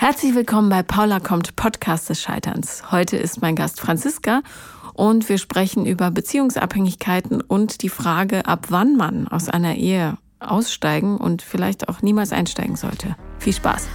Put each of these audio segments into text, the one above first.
Herzlich willkommen bei Paula kommt Podcast des Scheiterns. Heute ist mein Gast Franziska und wir sprechen über Beziehungsabhängigkeiten und die Frage, ab wann man aus einer Ehe aussteigen und vielleicht auch niemals einsteigen sollte. Viel Spaß!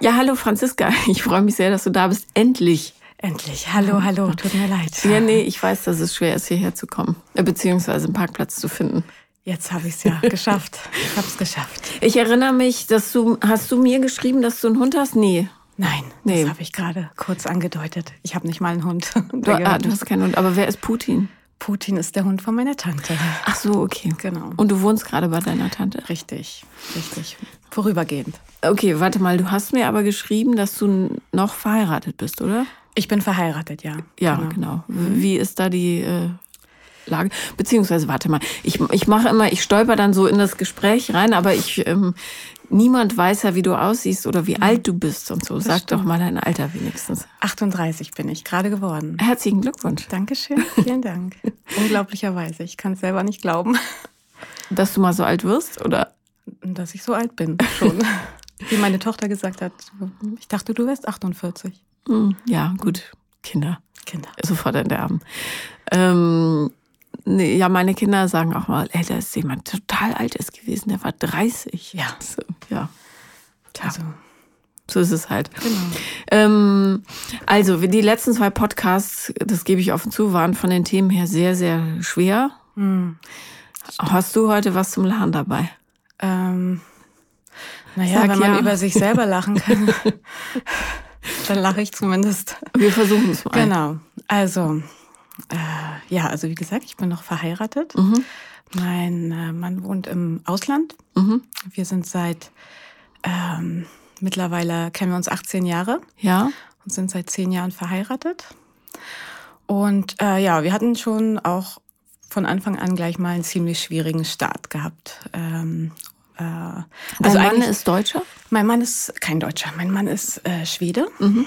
Ja, hallo Franziska. Ich freue mich sehr, dass du da bist. Endlich. Endlich. Hallo, hallo. Tut mir leid. Ja, nee, ich weiß, dass es schwer ist, hierher zu kommen. Äh, beziehungsweise einen Parkplatz zu finden. Jetzt habe ich es ja geschafft. Ich habe es geschafft. Ich erinnere mich, dass du, hast du mir geschrieben, dass du einen Hund hast? Nee. Nein, nee. das habe ich gerade kurz angedeutet. Ich habe nicht mal einen Hund. Du, ah, du hast keinen Hund. Aber wer ist Putin? Putin ist der Hund von meiner Tante. Ach so, okay. Genau. Und du wohnst gerade bei deiner Tante? Richtig, richtig. Vorübergehend. Okay, warte mal. Du hast mir aber geschrieben, dass du noch verheiratet bist, oder? Ich bin verheiratet, ja. Ja, genau. genau. Wie ist da die äh, Lage? Beziehungsweise, warte mal, ich, ich mache immer, ich stolper dann so in das Gespräch rein, aber ich, ähm, niemand weiß ja, wie du aussiehst oder wie mhm. alt du bist und so. Das Sag stimmt. doch mal dein Alter wenigstens. 38 bin ich gerade geworden. Herzlichen Glückwunsch. Dankeschön, vielen Dank. Unglaublicherweise, ich kann es selber nicht glauben. Dass du mal so alt wirst, oder? Dass ich so alt bin, schon. wie meine Tochter gesagt hat, ich dachte, du wärst 48. Hm, ja, gut. Kinder. Kinder. Sofort in der Arm. Ähm, nee, ja, meine Kinder sagen auch mal, ey, da ist jemand total alt ist gewesen, der war 30. Ja. So, ja. Tja. Also. So ist es halt. Genau. Ähm, also, die letzten zwei Podcasts, das gebe ich offen zu, waren von den Themen her sehr, sehr schwer. Hm. Hast du heute was zum Lachen dabei? Ähm, naja, Sag wenn man über sich selber lachen kann. Dann lache ich zumindest. Wir versuchen es mal. Genau. Also, äh, ja, also wie gesagt, ich bin noch verheiratet. Mhm. Mein äh, Mann wohnt im Ausland. Mhm. Wir sind seit ähm, mittlerweile kennen wir uns 18 Jahre. Ja. Und sind seit zehn Jahren verheiratet. Und äh, ja, wir hatten schon auch von Anfang an gleich mal einen ziemlich schwierigen Start gehabt. Ähm, äh, also Dein Mann ist Deutscher? Mein Mann ist kein Deutscher. Mein Mann ist äh, Schwede. Mhm.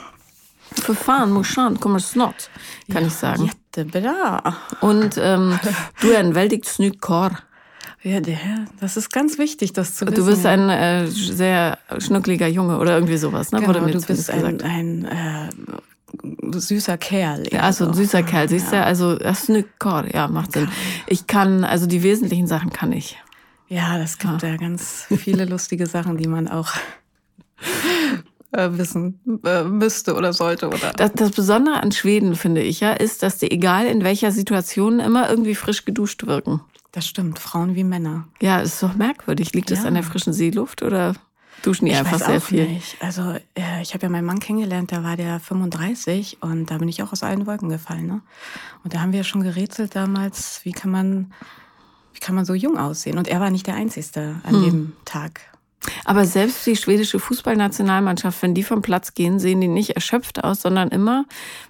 För fan morsan kommer snart, kan ja, ich sagen. Jättebra. Und ähm, du är en väldigt snygg karl. Ja, der, das ist ganz wichtig, das zu wissen. Du bist ein äh, sehr schnuckliger Junge oder irgendwie sowas, ne? Genau, Wurde mir du bist ein, ein äh, süßer Kerl. Ja, also ein süßer Kerl, siehst du? Also, das ist eine Chor, ja, macht Sinn. Ich kann, also die wesentlichen Sachen kann ich. Ja, das gibt ja, ja ganz viele lustige Sachen, die man auch äh, wissen äh, müsste oder sollte. Oder das, das Besondere an Schweden, finde ich ja, ist, dass die, egal in welcher Situation, immer irgendwie frisch geduscht wirken. Das stimmt, Frauen wie Männer. Ja, ist doch merkwürdig. Liegt das an der frischen Seeluft oder duschen die ich einfach weiß sehr auch viel? Nicht. Also äh, ich habe ja meinen Mann kennengelernt, da war der 35 und da bin ich auch aus allen Wolken gefallen. Ne? Und da haben wir schon gerätselt damals, wie kann man wie kann man so jung aussehen? Und er war nicht der Einzige an hm. dem Tag. Aber selbst die schwedische Fußballnationalmannschaft, wenn die vom Platz gehen, sehen die nicht erschöpft aus, sondern immer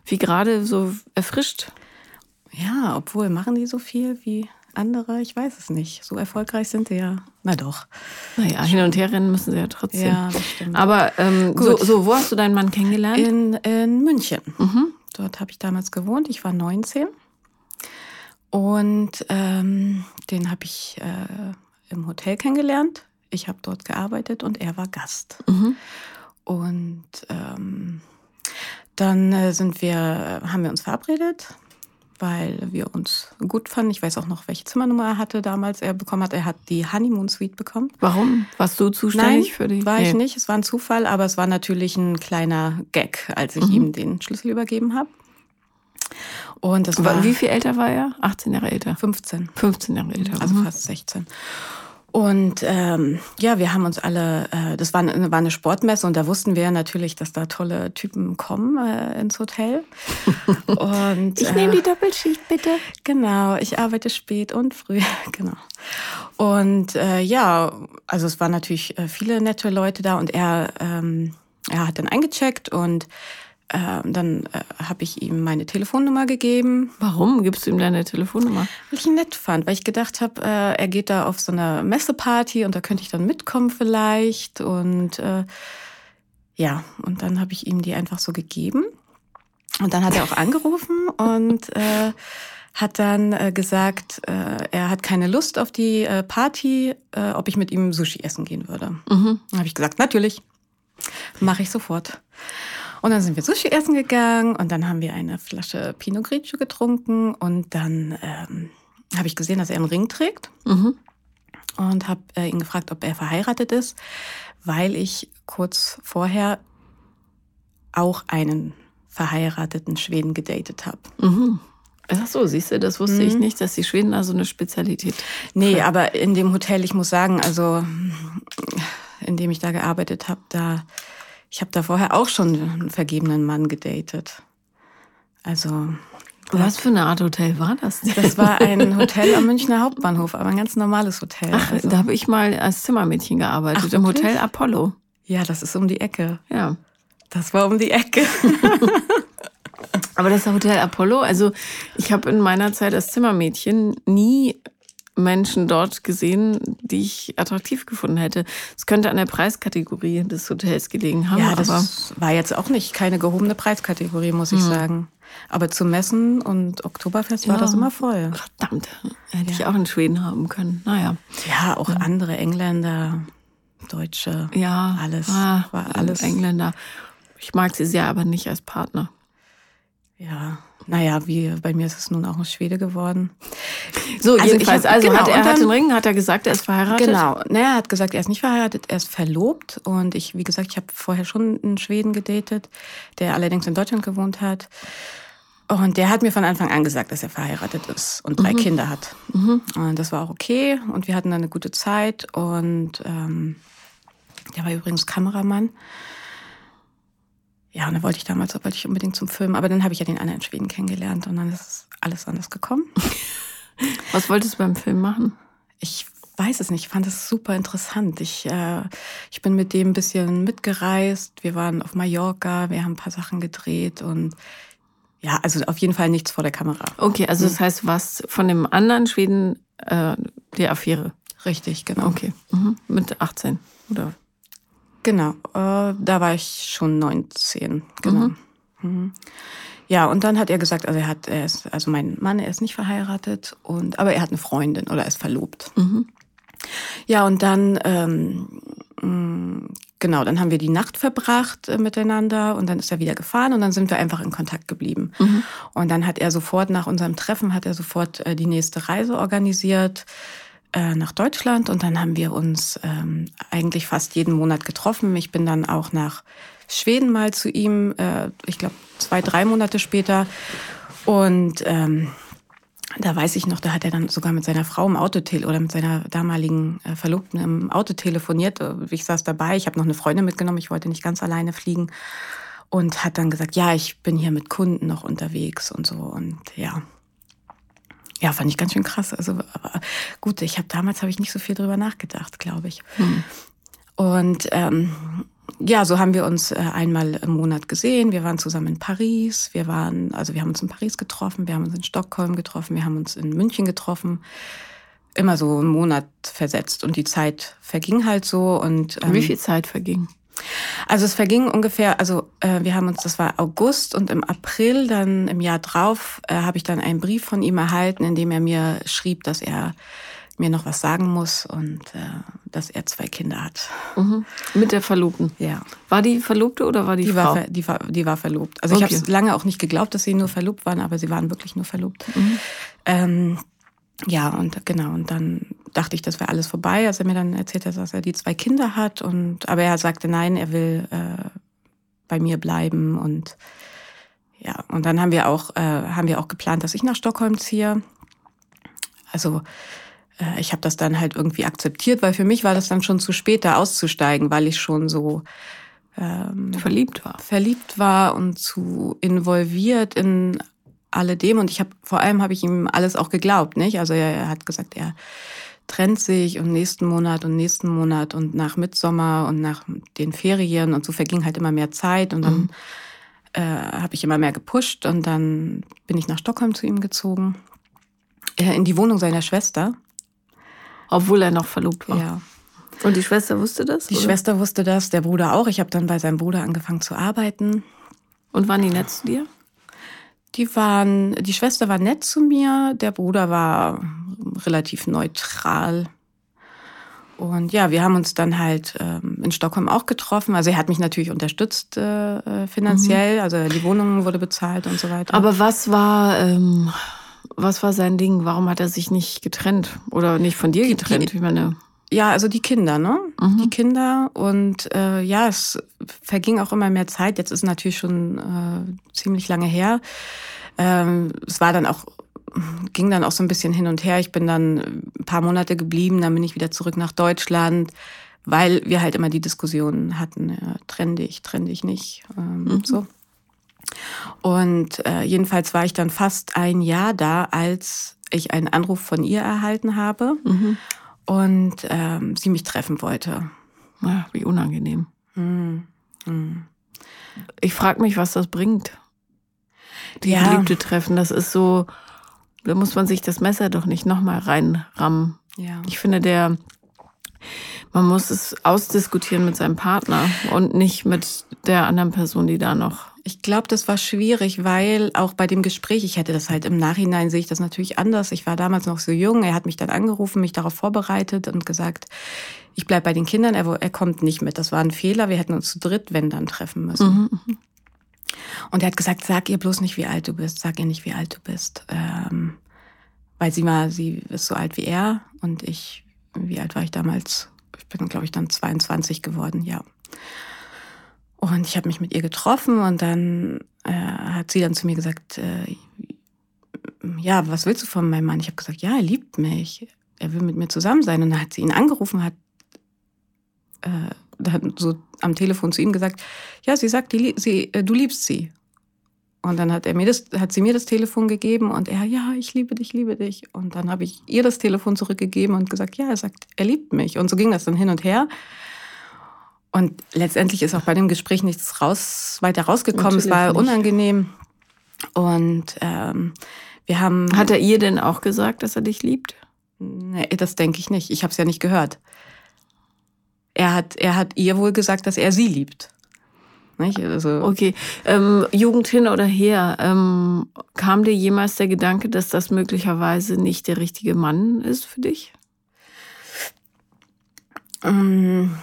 wie gerade so erfrischt. Ja, obwohl machen die so viel wie andere, ich weiß es nicht. So erfolgreich sind sie ja. Na doch. Naja, hin und her rennen müssen sie ja trotzdem. Ja, das stimmt. Aber ähm, so, so, wo hast du deinen Mann kennengelernt? In, in München. Mhm. Dort habe ich damals gewohnt. Ich war 19. Und ähm, den habe ich äh, im Hotel kennengelernt. Ich habe dort gearbeitet und er war Gast. Mhm. Und ähm, dann äh, sind wir, haben wir uns verabredet, weil wir uns gut fanden. Ich weiß auch noch, welche Zimmernummer er hatte damals. Er bekommen hat. Er hat die Honeymoon Suite bekommen. Warum? Warst du zuständig Nein, für die? War nee. ich nicht. Es war ein Zufall, aber es war natürlich ein kleiner Gag, als ich mhm. ihm den Schlüssel übergeben habe. Und das war. Wie viel älter war er? 18 Jahre älter. 15. 15 Jahre älter. Also mhm. fast 16. Und ähm, ja, wir haben uns alle, äh, das war eine, war eine Sportmesse und da wussten wir natürlich, dass da tolle Typen kommen äh, ins Hotel. Und, ich nehme die äh, Doppelschicht bitte. Genau, ich arbeite spät und früh, genau. Und äh, ja, also es waren natürlich äh, viele nette Leute da und er, ähm, er hat dann eingecheckt und ähm, dann äh, habe ich ihm meine Telefonnummer gegeben. Warum gibst du ihm deine Telefonnummer? Weil ich ihn nett fand, weil ich gedacht habe, äh, er geht da auf so eine Messeparty und da könnte ich dann mitkommen vielleicht. Und äh, ja, und dann habe ich ihm die einfach so gegeben. Und dann hat er auch angerufen und äh, hat dann äh, gesagt, äh, er hat keine Lust auf die äh, Party, äh, ob ich mit ihm Sushi essen gehen würde. Mhm. Dann habe ich gesagt, natürlich, mache ich sofort. Und dann sind wir Sushi essen gegangen und dann haben wir eine Flasche Pinot Grigio getrunken und dann ähm, habe ich gesehen, dass er einen Ring trägt mhm. und habe äh, ihn gefragt, ob er verheiratet ist, weil ich kurz vorher auch einen verheirateten Schweden gedatet habe. Mhm. Ach so, siehst du, das wusste mhm. ich nicht, dass die Schweden also eine Spezialität. Nee, haben. aber in dem Hotel, ich muss sagen, also in dem ich da gearbeitet habe, da ich habe da vorher auch schon einen vergebenen Mann gedatet. Also was für eine Art Hotel war das? Denn? Das war ein Hotel am Münchner Hauptbahnhof, aber ein ganz normales Hotel. Ach, also. da habe ich mal als Zimmermädchen gearbeitet, Ach, im Hotel Apollo. Ja, das ist um die Ecke. Ja. Das war um die Ecke. aber das Hotel Apollo, also ich habe in meiner Zeit als Zimmermädchen nie Menschen dort gesehen, die ich attraktiv gefunden hätte. Es könnte an der Preiskategorie des Hotels gelegen haben. Ja, das war jetzt auch nicht keine gehobene Preiskategorie, muss ich mhm. sagen. Aber zu Messen und Oktoberfest ja. war das immer voll. Verdammt, hätte ja. ich auch in Schweden haben können. Naja. Ja, auch mhm. andere Engländer, Deutsche. Ja, alles. Ah, war alles. Engländer. Ich mag sie sehr, aber nicht als Partner. Ja, naja, wie bei mir ist es nun auch ein Schwede geworden. So, also jedenfalls, hab, also genau, hat er hat den Ring, hat er gesagt, er ist verheiratet? Genau, ne, er hat gesagt, er ist nicht verheiratet, er ist verlobt. Und ich, wie gesagt, ich habe vorher schon einen Schweden gedatet, der allerdings in Deutschland gewohnt hat. Und der hat mir von Anfang an gesagt, dass er verheiratet ist und drei mhm. Kinder hat. Mhm. Und das war auch okay. Und wir hatten dann eine gute Zeit. Und ähm, der war übrigens Kameramann. Ja, und da wollte ich damals wollte ich unbedingt zum Film, aber dann habe ich ja den anderen in Schweden kennengelernt und dann ist alles anders gekommen. Was wolltest du beim Film machen? Ich weiß es nicht, ich fand es super interessant. Ich, äh, ich bin mit dem ein bisschen mitgereist. Wir waren auf Mallorca, wir haben ein paar Sachen gedreht und ja, also auf jeden Fall nichts vor der Kamera. Okay, also das hm. heißt, was von dem anderen Schweden äh, die Affäre? Richtig, genau. Okay, mhm. mit 18 oder? Genau, äh, da war ich schon 19, genau. Mhm. Mhm. Ja, und dann hat er gesagt, also er hat, er ist, also mein Mann, er ist nicht verheiratet und, aber er hat eine Freundin oder er ist verlobt. Mhm. Ja, und dann, ähm, mm, genau, dann haben wir die Nacht verbracht äh, miteinander und dann ist er wieder gefahren und dann sind wir einfach in Kontakt geblieben. Mhm. Und dann hat er sofort nach unserem Treffen hat er sofort äh, die nächste Reise organisiert äh, nach Deutschland und dann haben wir uns ähm, eigentlich fast jeden Monat getroffen. Ich bin dann auch nach Schweden mal zu ihm, äh, ich glaube zwei, drei Monate später. Und ähm, da weiß ich noch, da hat er dann sogar mit seiner Frau im Auto oder mit seiner damaligen äh, Verlobten im Auto telefoniert. Ich saß dabei, ich habe noch eine Freundin mitgenommen, ich wollte nicht ganz alleine fliegen. Und hat dann gesagt, ja, ich bin hier mit Kunden noch unterwegs und so. Und ja, ja, fand ich ganz schön krass. Also aber gut, ich habe damals habe ich nicht so viel drüber nachgedacht, glaube ich. Hm. Und ähm, ja, so haben wir uns äh, einmal im Monat gesehen. Wir waren zusammen in Paris. Wir waren, also wir haben uns in Paris getroffen, wir haben uns in Stockholm getroffen, wir haben uns in München getroffen. Immer so einen Monat versetzt und die Zeit verging halt so und ähm, wie viel Zeit verging? Also es verging ungefähr, also äh, wir haben uns, das war August und im April, dann im Jahr drauf, äh, habe ich dann einen Brief von ihm erhalten, in dem er mir schrieb, dass er mir noch was sagen muss und äh, dass er zwei Kinder hat. Mhm. Mit der Verlobten? Ja. War die Verlobte oder war die, die Frau? War, die, war, die war verlobt. Also okay. ich habe lange auch nicht geglaubt, dass sie nur verlobt waren, aber sie waren wirklich nur verlobt. Mhm. Ähm, ja, und genau, und dann dachte ich, das wäre alles vorbei, als er mir dann erzählt hat, dass er die zwei Kinder hat. Und aber er sagte, nein, er will äh, bei mir bleiben. Und ja, und dann haben wir auch, äh, haben wir auch geplant, dass ich nach Stockholm ziehe. Also äh, ich habe das dann halt irgendwie akzeptiert, weil für mich war das dann schon zu spät, da auszusteigen, weil ich schon so ähm, verliebt war. Verliebt war und zu involviert in alledem. Und ich habe vor allem habe ich ihm alles auch geglaubt, nicht? Also er, er hat gesagt, er trennt sich und nächsten Monat und nächsten Monat und nach Mitsommer und nach den Ferien und so verging halt immer mehr Zeit und dann mhm. äh, habe ich immer mehr gepusht und dann bin ich nach Stockholm zu ihm gezogen, äh, in die Wohnung seiner Schwester. Obwohl er noch verlobt war. Ja. Und die Schwester wusste das? Die oder? Schwester wusste das, der Bruder auch. Ich habe dann bei seinem Bruder angefangen zu arbeiten. Und waren die nett zu dir? Die waren, die Schwester war nett zu mir, der Bruder war relativ neutral. Und ja, wir haben uns dann halt ähm, in Stockholm auch getroffen. Also er hat mich natürlich unterstützt äh, finanziell, mhm. also die Wohnung wurde bezahlt und so weiter. Aber was war, ähm, was war sein Ding? Warum hat er sich nicht getrennt oder nicht von dir getrennt? Ich meine ja, also die Kinder, ne? Mhm. Die Kinder und äh, ja, es verging auch immer mehr Zeit. Jetzt ist natürlich schon äh, ziemlich lange her. Ähm, es war dann auch ging dann auch so ein bisschen hin und her. Ich bin dann ein paar Monate geblieben, dann bin ich wieder zurück nach Deutschland, weil wir halt immer die Diskussionen hatten, ja, trenn dich, trenn dich nicht, ähm, mhm. so. Und äh, jedenfalls war ich dann fast ein Jahr da, als ich einen Anruf von ihr erhalten habe. Mhm und ähm, sie mich treffen wollte. Ja, wie unangenehm. Hm. Hm. Ich frage mich, was das bringt. Die ja. Geliebte treffen, das ist so, da muss man sich das Messer doch nicht nochmal reinrammen. Ja. Ich finde, der, man muss es ausdiskutieren mit seinem Partner und nicht mit der anderen Person, die da noch ich glaube, das war schwierig, weil auch bei dem Gespräch, ich hätte das halt im Nachhinein, sehe ich das natürlich anders. Ich war damals noch so jung. Er hat mich dann angerufen, mich darauf vorbereitet und gesagt, ich bleibe bei den Kindern, er, er, kommt nicht mit. Das war ein Fehler. Wir hätten uns zu dritt, wenn dann, treffen müssen. Mhm. Und er hat gesagt, sag ihr bloß nicht, wie alt du bist. Sag ihr nicht, wie alt du bist. Ähm, weil sie war, sie ist so alt wie er und ich, wie alt war ich damals? Ich bin, glaube ich, dann 22 geworden, ja. Und ich habe mich mit ihr getroffen und dann äh, hat sie dann zu mir gesagt, äh, ja, was willst du von meinem Mann? Ich habe gesagt, ja, er liebt mich. Er will mit mir zusammen sein. Und dann hat sie ihn angerufen, hat äh, dann so am Telefon zu ihm gesagt, ja, sie sagt, die, sie, äh, du liebst sie. Und dann hat er mir das, hat sie mir das Telefon gegeben und er, ja, ich liebe dich, liebe dich. Und dann habe ich ihr das Telefon zurückgegeben und gesagt, ja, er sagt, er liebt mich. Und so ging das dann hin und her. Und letztendlich ist auch bei dem Gespräch nichts raus, weiter rausgekommen. Natürlich es war nicht. unangenehm. Und ähm, wir haben. Hat er ihr denn auch gesagt, dass er dich liebt? Nee, das denke ich nicht. Ich habe es ja nicht gehört. Er hat, er hat ihr wohl gesagt, dass er sie liebt. Nicht? Also okay. Ähm, Jugend hin oder her, ähm, kam dir jemals der Gedanke, dass das möglicherweise nicht der richtige Mann ist für dich? Ähm,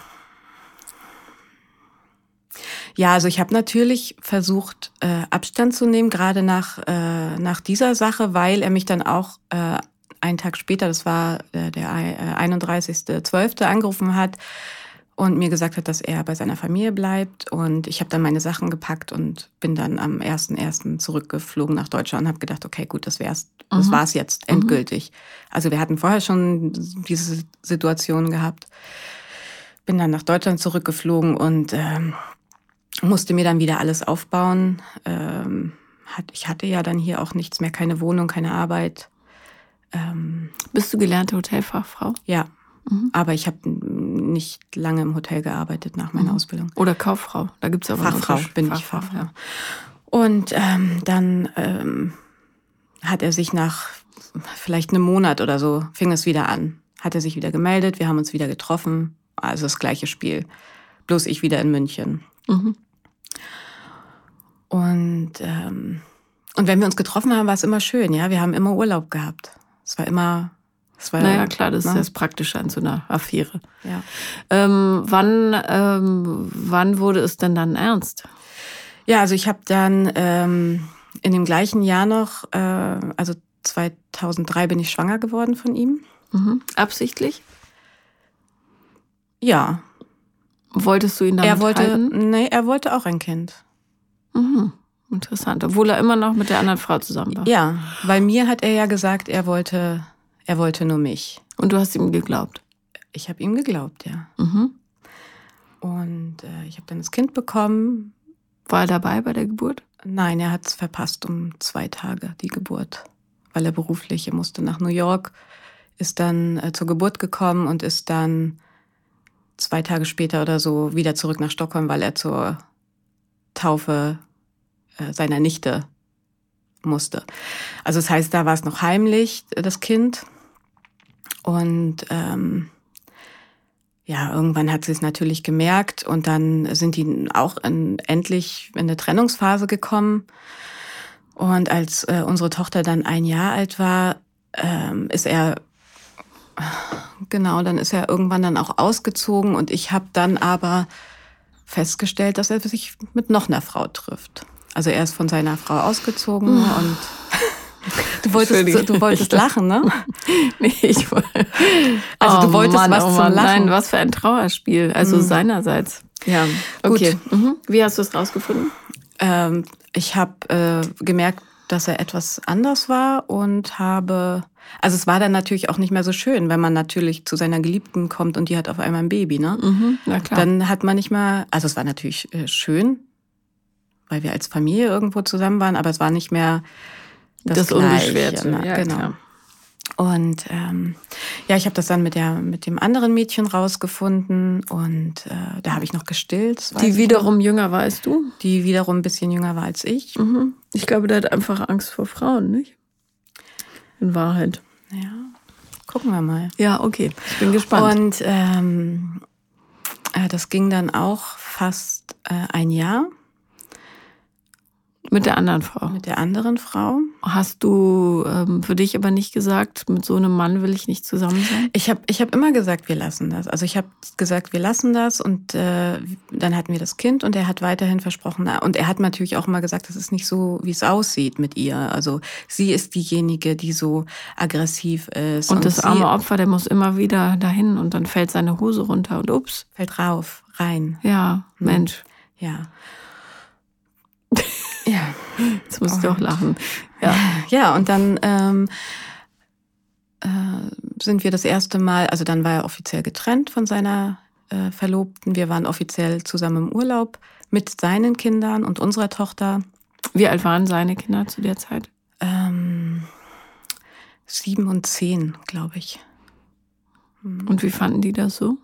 ja, also ich habe natürlich versucht, äh, Abstand zu nehmen, gerade nach, äh, nach dieser Sache, weil er mich dann auch äh, einen Tag später, das war äh, der äh, 31.12., angerufen hat und mir gesagt hat, dass er bei seiner Familie bleibt. Und ich habe dann meine Sachen gepackt und bin dann am 1.1. zurückgeflogen nach Deutschland und habe gedacht, okay, gut, das wär's, mhm. das war's jetzt mhm. endgültig. Mhm. Also wir hatten vorher schon diese Situation gehabt. Bin dann nach Deutschland zurückgeflogen und ähm, musste mir dann wieder alles aufbauen. Ähm, hat, ich hatte ja dann hier auch nichts mehr, keine Wohnung, keine Arbeit. Ähm, Bist du gelernte Hotelfachfrau? Ja, mhm. aber ich habe nicht lange im Hotel gearbeitet nach meiner mhm. Ausbildung. Oder Kauffrau, da gibt's aber Fachfrau, bin Fachfrau, ich Fachfrau. Ja. Und ähm, dann ähm, hat er sich nach vielleicht einem Monat oder so, fing es wieder an. Hat er sich wieder gemeldet, wir haben uns wieder getroffen, also das gleiche Spiel. Bloß ich wieder in München. Mhm. Und, ähm, und wenn wir uns getroffen haben, war es immer schön, ja. Wir haben immer Urlaub gehabt. Es war immer. Es war, naja, klar, das ne? ist das Praktische an so einer Affäre. Ja. Ähm, wann, ähm, wann wurde es denn dann ernst? Ja, also ich habe dann ähm, in dem gleichen Jahr noch, äh, also 2003 bin ich schwanger geworden von ihm. Mhm. Absichtlich? Ja. Wolltest du ihn dann Er wollte, halten? nee, er wollte auch ein Kind. Mhm. Interessant, obwohl er immer noch mit der anderen Frau zusammen war. Ja, weil mir hat er ja gesagt, er wollte, er wollte nur mich. Und du hast ihm geglaubt? Ich habe ihm geglaubt, ja. Mhm. Und äh, ich habe dann das Kind bekommen. War er dabei bei der Geburt? Nein, er hat es verpasst um zwei Tage, die Geburt. Weil er beruflich, er musste nach New York, ist dann äh, zur Geburt gekommen und ist dann zwei Tage später oder so wieder zurück nach Stockholm, weil er zur Taufe äh, seiner Nichte musste. Also das heißt, da war es noch heimlich, das Kind. Und ähm, ja, irgendwann hat sie es natürlich gemerkt und dann sind die auch in, endlich in eine Trennungsphase gekommen. Und als äh, unsere Tochter dann ein Jahr alt war, ähm, ist er genau, dann ist er irgendwann dann auch ausgezogen und ich habe dann aber festgestellt, dass er sich mit noch einer Frau trifft. Also er ist von seiner Frau ausgezogen oh. und du wolltest, du wolltest lachen, ne? nee, ich wollte. Also du oh wolltest Mann, was oh zum Lachen. Nein, was für ein Trauerspiel. Also mhm. seinerseits. Ja, okay. Mhm. Wie hast du es rausgefunden? Ähm, ich habe äh, gemerkt, dass er etwas anders war und habe, also es war dann natürlich auch nicht mehr so schön, wenn man natürlich zu seiner Geliebten kommt und die hat auf einmal ein Baby, ne? Mhm, na klar. Dann hat man nicht mehr, also es war natürlich äh, schön, weil wir als Familie irgendwo zusammen waren, aber es war nicht mehr das, das. Unbeschwerte. Ne? Ja, genau. Klar. Und ähm, ja, ich habe das dann mit der mit dem anderen Mädchen rausgefunden und äh, da habe ich noch gestillt. Die wiederum jünger war als du? Die wiederum ein bisschen jünger war als ich. Mhm. Ich glaube, der hat einfach Angst vor Frauen, nicht? In Wahrheit. Ja, gucken wir mal. Ja, okay. Ich bin gespannt. Und ähm, äh, das ging dann auch fast äh, ein Jahr. Mit der anderen Frau. Mit der anderen Frau. Hast du ähm, für dich aber nicht gesagt, mit so einem Mann will ich nicht zusammen sein? Ich habe ich hab immer gesagt, wir lassen das. Also ich habe gesagt, wir lassen das und äh, dann hatten wir das Kind und er hat weiterhin versprochen. Und er hat natürlich auch immer gesagt, das ist nicht so, wie es aussieht mit ihr. Also sie ist diejenige, die so aggressiv ist. Und, und das arme Opfer, der muss immer wieder dahin und dann fällt seine Hose runter und ups. Fällt rauf, rein. Ja, hm. Mensch. Ja. Ja. Jetzt musst du auch lachen. Ja, ja und dann ähm, äh, sind wir das erste Mal, also dann war er offiziell getrennt von seiner äh, Verlobten. Wir waren offiziell zusammen im Urlaub mit seinen Kindern und unserer Tochter. Wie alt waren seine Kinder zu der Zeit? Ähm, sieben und zehn, glaube ich. Und wie fanden die das so?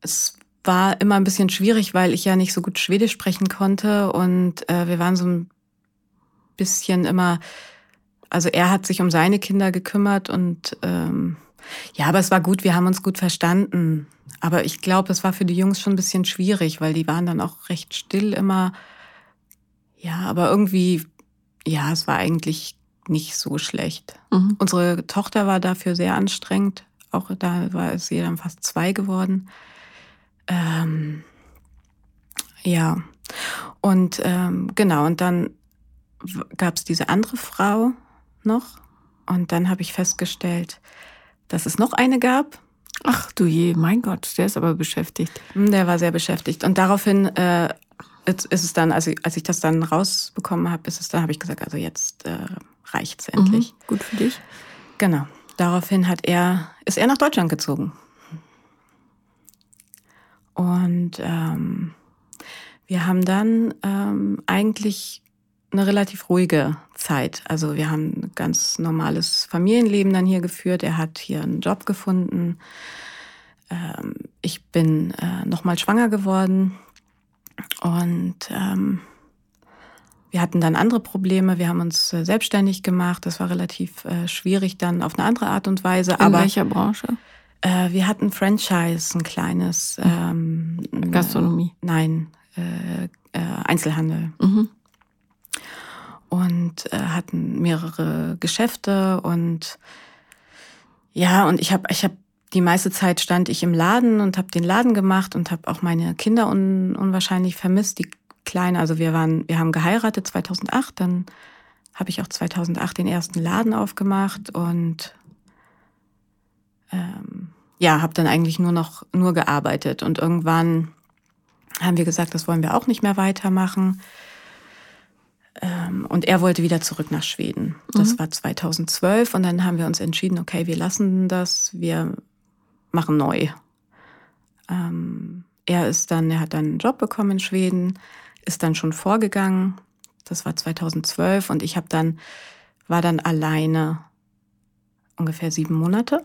Es war immer ein bisschen schwierig, weil ich ja nicht so gut Schwedisch sprechen konnte und äh, wir waren so ein bisschen immer, also er hat sich um seine Kinder gekümmert und ähm, ja, aber es war gut, wir haben uns gut verstanden. Aber ich glaube, es war für die Jungs schon ein bisschen schwierig, weil die waren dann auch recht still immer. Ja, aber irgendwie, ja, es war eigentlich nicht so schlecht. Mhm. Unsere Tochter war dafür sehr anstrengend. Auch da war sie dann fast zwei geworden. Ähm, ja, und ähm, genau, und dann gab es diese andere Frau noch. Und dann habe ich festgestellt, dass es noch eine gab. Ach du je, mein Gott, der ist aber beschäftigt. Hm, der war sehr beschäftigt. Und daraufhin äh, ist es dann, also als ich das dann rausbekommen habe, ist es dann, habe ich gesagt, also jetzt äh, reicht's endlich. Mhm, gut für dich. Genau. Daraufhin hat er, ist er nach Deutschland gezogen. Und ähm, wir haben dann ähm, eigentlich eine relativ ruhige Zeit. Also wir haben ein ganz normales Familienleben dann hier geführt. Er hat hier einen Job gefunden. Ähm, ich bin äh, nochmal schwanger geworden und ähm, wir hatten dann andere Probleme. Wir haben uns äh, selbstständig gemacht. Das war relativ äh, schwierig dann auf eine andere Art und Weise. In aber, welcher Branche? Äh, wir hatten Franchise, ein kleines. Mhm. Ähm, Gastronomie? Nein, äh, äh, Einzelhandel. Mhm. Und äh, hatten mehrere Geschäfte und ja, und ich habe ich hab die meiste Zeit stand ich im Laden und habe den Laden gemacht und habe auch meine Kinder un, unwahrscheinlich vermisst. Die Kleine, also wir waren, wir haben geheiratet 2008, dann habe ich auch 2008 den ersten Laden aufgemacht und ähm, ja, habe dann eigentlich nur noch nur gearbeitet und irgendwann haben wir gesagt, das wollen wir auch nicht mehr weitermachen. Ähm, und er wollte wieder zurück nach Schweden. Das mhm. war 2012 und dann haben wir uns entschieden, okay, wir lassen das, wir machen neu. Ähm, er ist dann, er hat dann einen Job bekommen in Schweden, ist dann schon vorgegangen. Das war 2012 und ich habe dann war dann alleine ungefähr sieben Monate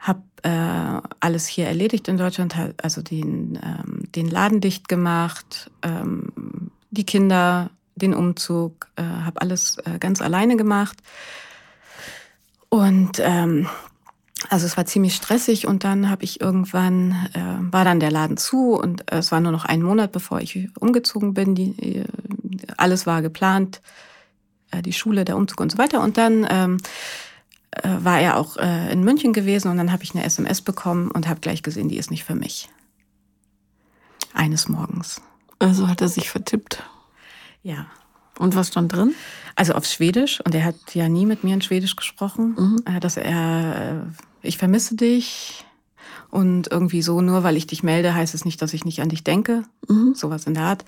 habe äh, alles hier erledigt in Deutschland, also den, ähm, den Laden dicht gemacht, ähm, die Kinder, den Umzug, äh, habe alles äh, ganz alleine gemacht. Und ähm, also es war ziemlich stressig und dann habe ich irgendwann, äh, war dann der Laden zu und es war nur noch ein Monat, bevor ich umgezogen bin. Die, alles war geplant, äh, die Schule, der Umzug und so weiter. Und dann ähm, äh, war er auch äh, in München gewesen und dann habe ich eine SMS bekommen und habe gleich gesehen, die ist nicht für mich. Eines Morgens. Also hat er sich vertippt. Ja. Und was stand drin? Also auf Schwedisch und er hat ja nie mit mir in Schwedisch gesprochen, mhm. dass er, ich vermisse dich und irgendwie so, nur weil ich dich melde, heißt es nicht, dass ich nicht an dich denke. Mhm. Sowas in der Art.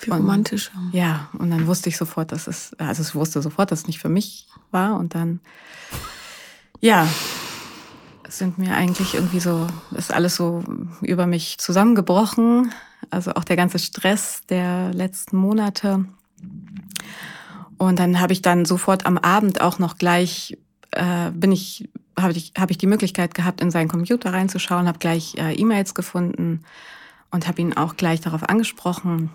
Wie romantisch. Und, ja, und dann wusste ich sofort, dass es, also ich wusste sofort, dass es nicht für mich war. Und dann, ja, sind mir eigentlich irgendwie so, ist alles so über mich zusammengebrochen. Also auch der ganze Stress der letzten Monate. Und dann habe ich dann sofort am Abend auch noch gleich, äh, bin ich, habe ich, hab ich die Möglichkeit gehabt, in seinen Computer reinzuschauen, habe gleich äh, E-Mails gefunden und habe ihn auch gleich darauf angesprochen.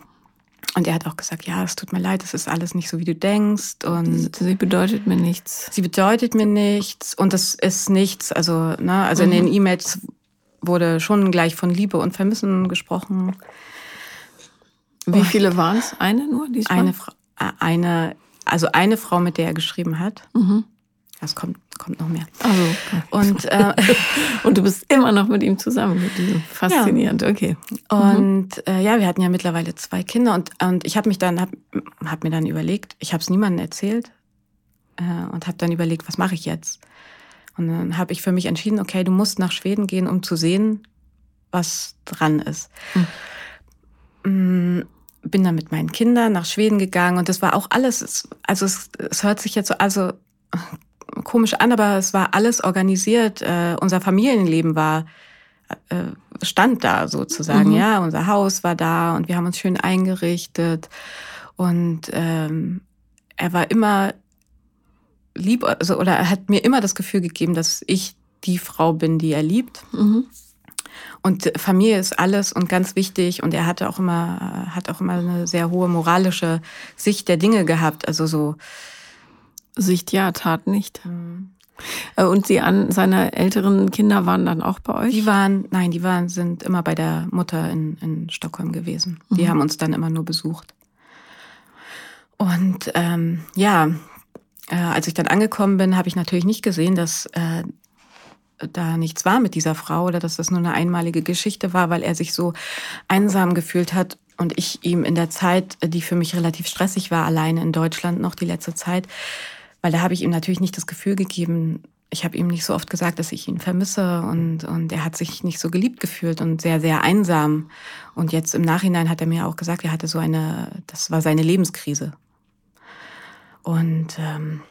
Und er hat auch gesagt, ja, es tut mir leid, es ist alles nicht so, wie du denkst. Und sie bedeutet mir nichts. Sie bedeutet mir nichts und das ist nichts. Also, ne, also mhm. in den E-Mails wurde schon gleich von Liebe und Vermissen gesprochen. Wie viele waren es? Eine nur? Diesmal? Eine, äh, eine, also eine Frau, mit der er geschrieben hat. Mhm. Das kommt, kommt noch mehr. Also, okay. und, äh, und du bist immer noch mit ihm zusammen. Faszinierend, ja. okay. Und mhm. äh, ja, wir hatten ja mittlerweile zwei Kinder und, und ich habe mich dann, hab, hab mir dann überlegt, ich habe es niemandem erzählt äh, und habe dann überlegt, was mache ich jetzt? Und dann habe ich für mich entschieden, okay, du musst nach Schweden gehen, um zu sehen, was dran ist. Mhm bin dann mit meinen Kindern nach Schweden gegangen und das war auch alles, also es, es hört sich jetzt so, also komisch an, aber es war alles organisiert. Äh, unser Familienleben war äh, stand da sozusagen, mhm. ja. Unser Haus war da und wir haben uns schön eingerichtet und ähm, er war immer lieb, also oder er hat mir immer das Gefühl gegeben, dass ich die Frau bin, die er liebt. Mhm. Und Familie ist alles und ganz wichtig. Und er hatte auch immer, hat auch immer eine sehr hohe moralische Sicht der Dinge gehabt. Also so. Sicht ja, Tat nicht. Mhm. Und sie an seine älteren Kinder waren dann auch bei euch? Die waren, nein, die waren, sind immer bei der Mutter in, in Stockholm gewesen. Die mhm. haben uns dann immer nur besucht. Und ähm, ja, äh, als ich dann angekommen bin, habe ich natürlich nicht gesehen, dass äh, da nichts war mit dieser Frau oder dass das nur eine einmalige Geschichte war, weil er sich so einsam gefühlt hat und ich ihm in der Zeit, die für mich relativ stressig war, alleine in Deutschland noch die letzte Zeit, weil da habe ich ihm natürlich nicht das Gefühl gegeben, ich habe ihm nicht so oft gesagt, dass ich ihn vermisse und, und er hat sich nicht so geliebt gefühlt und sehr, sehr einsam. Und jetzt im Nachhinein hat er mir auch gesagt, er hatte so eine, das war seine Lebenskrise. Und ähm,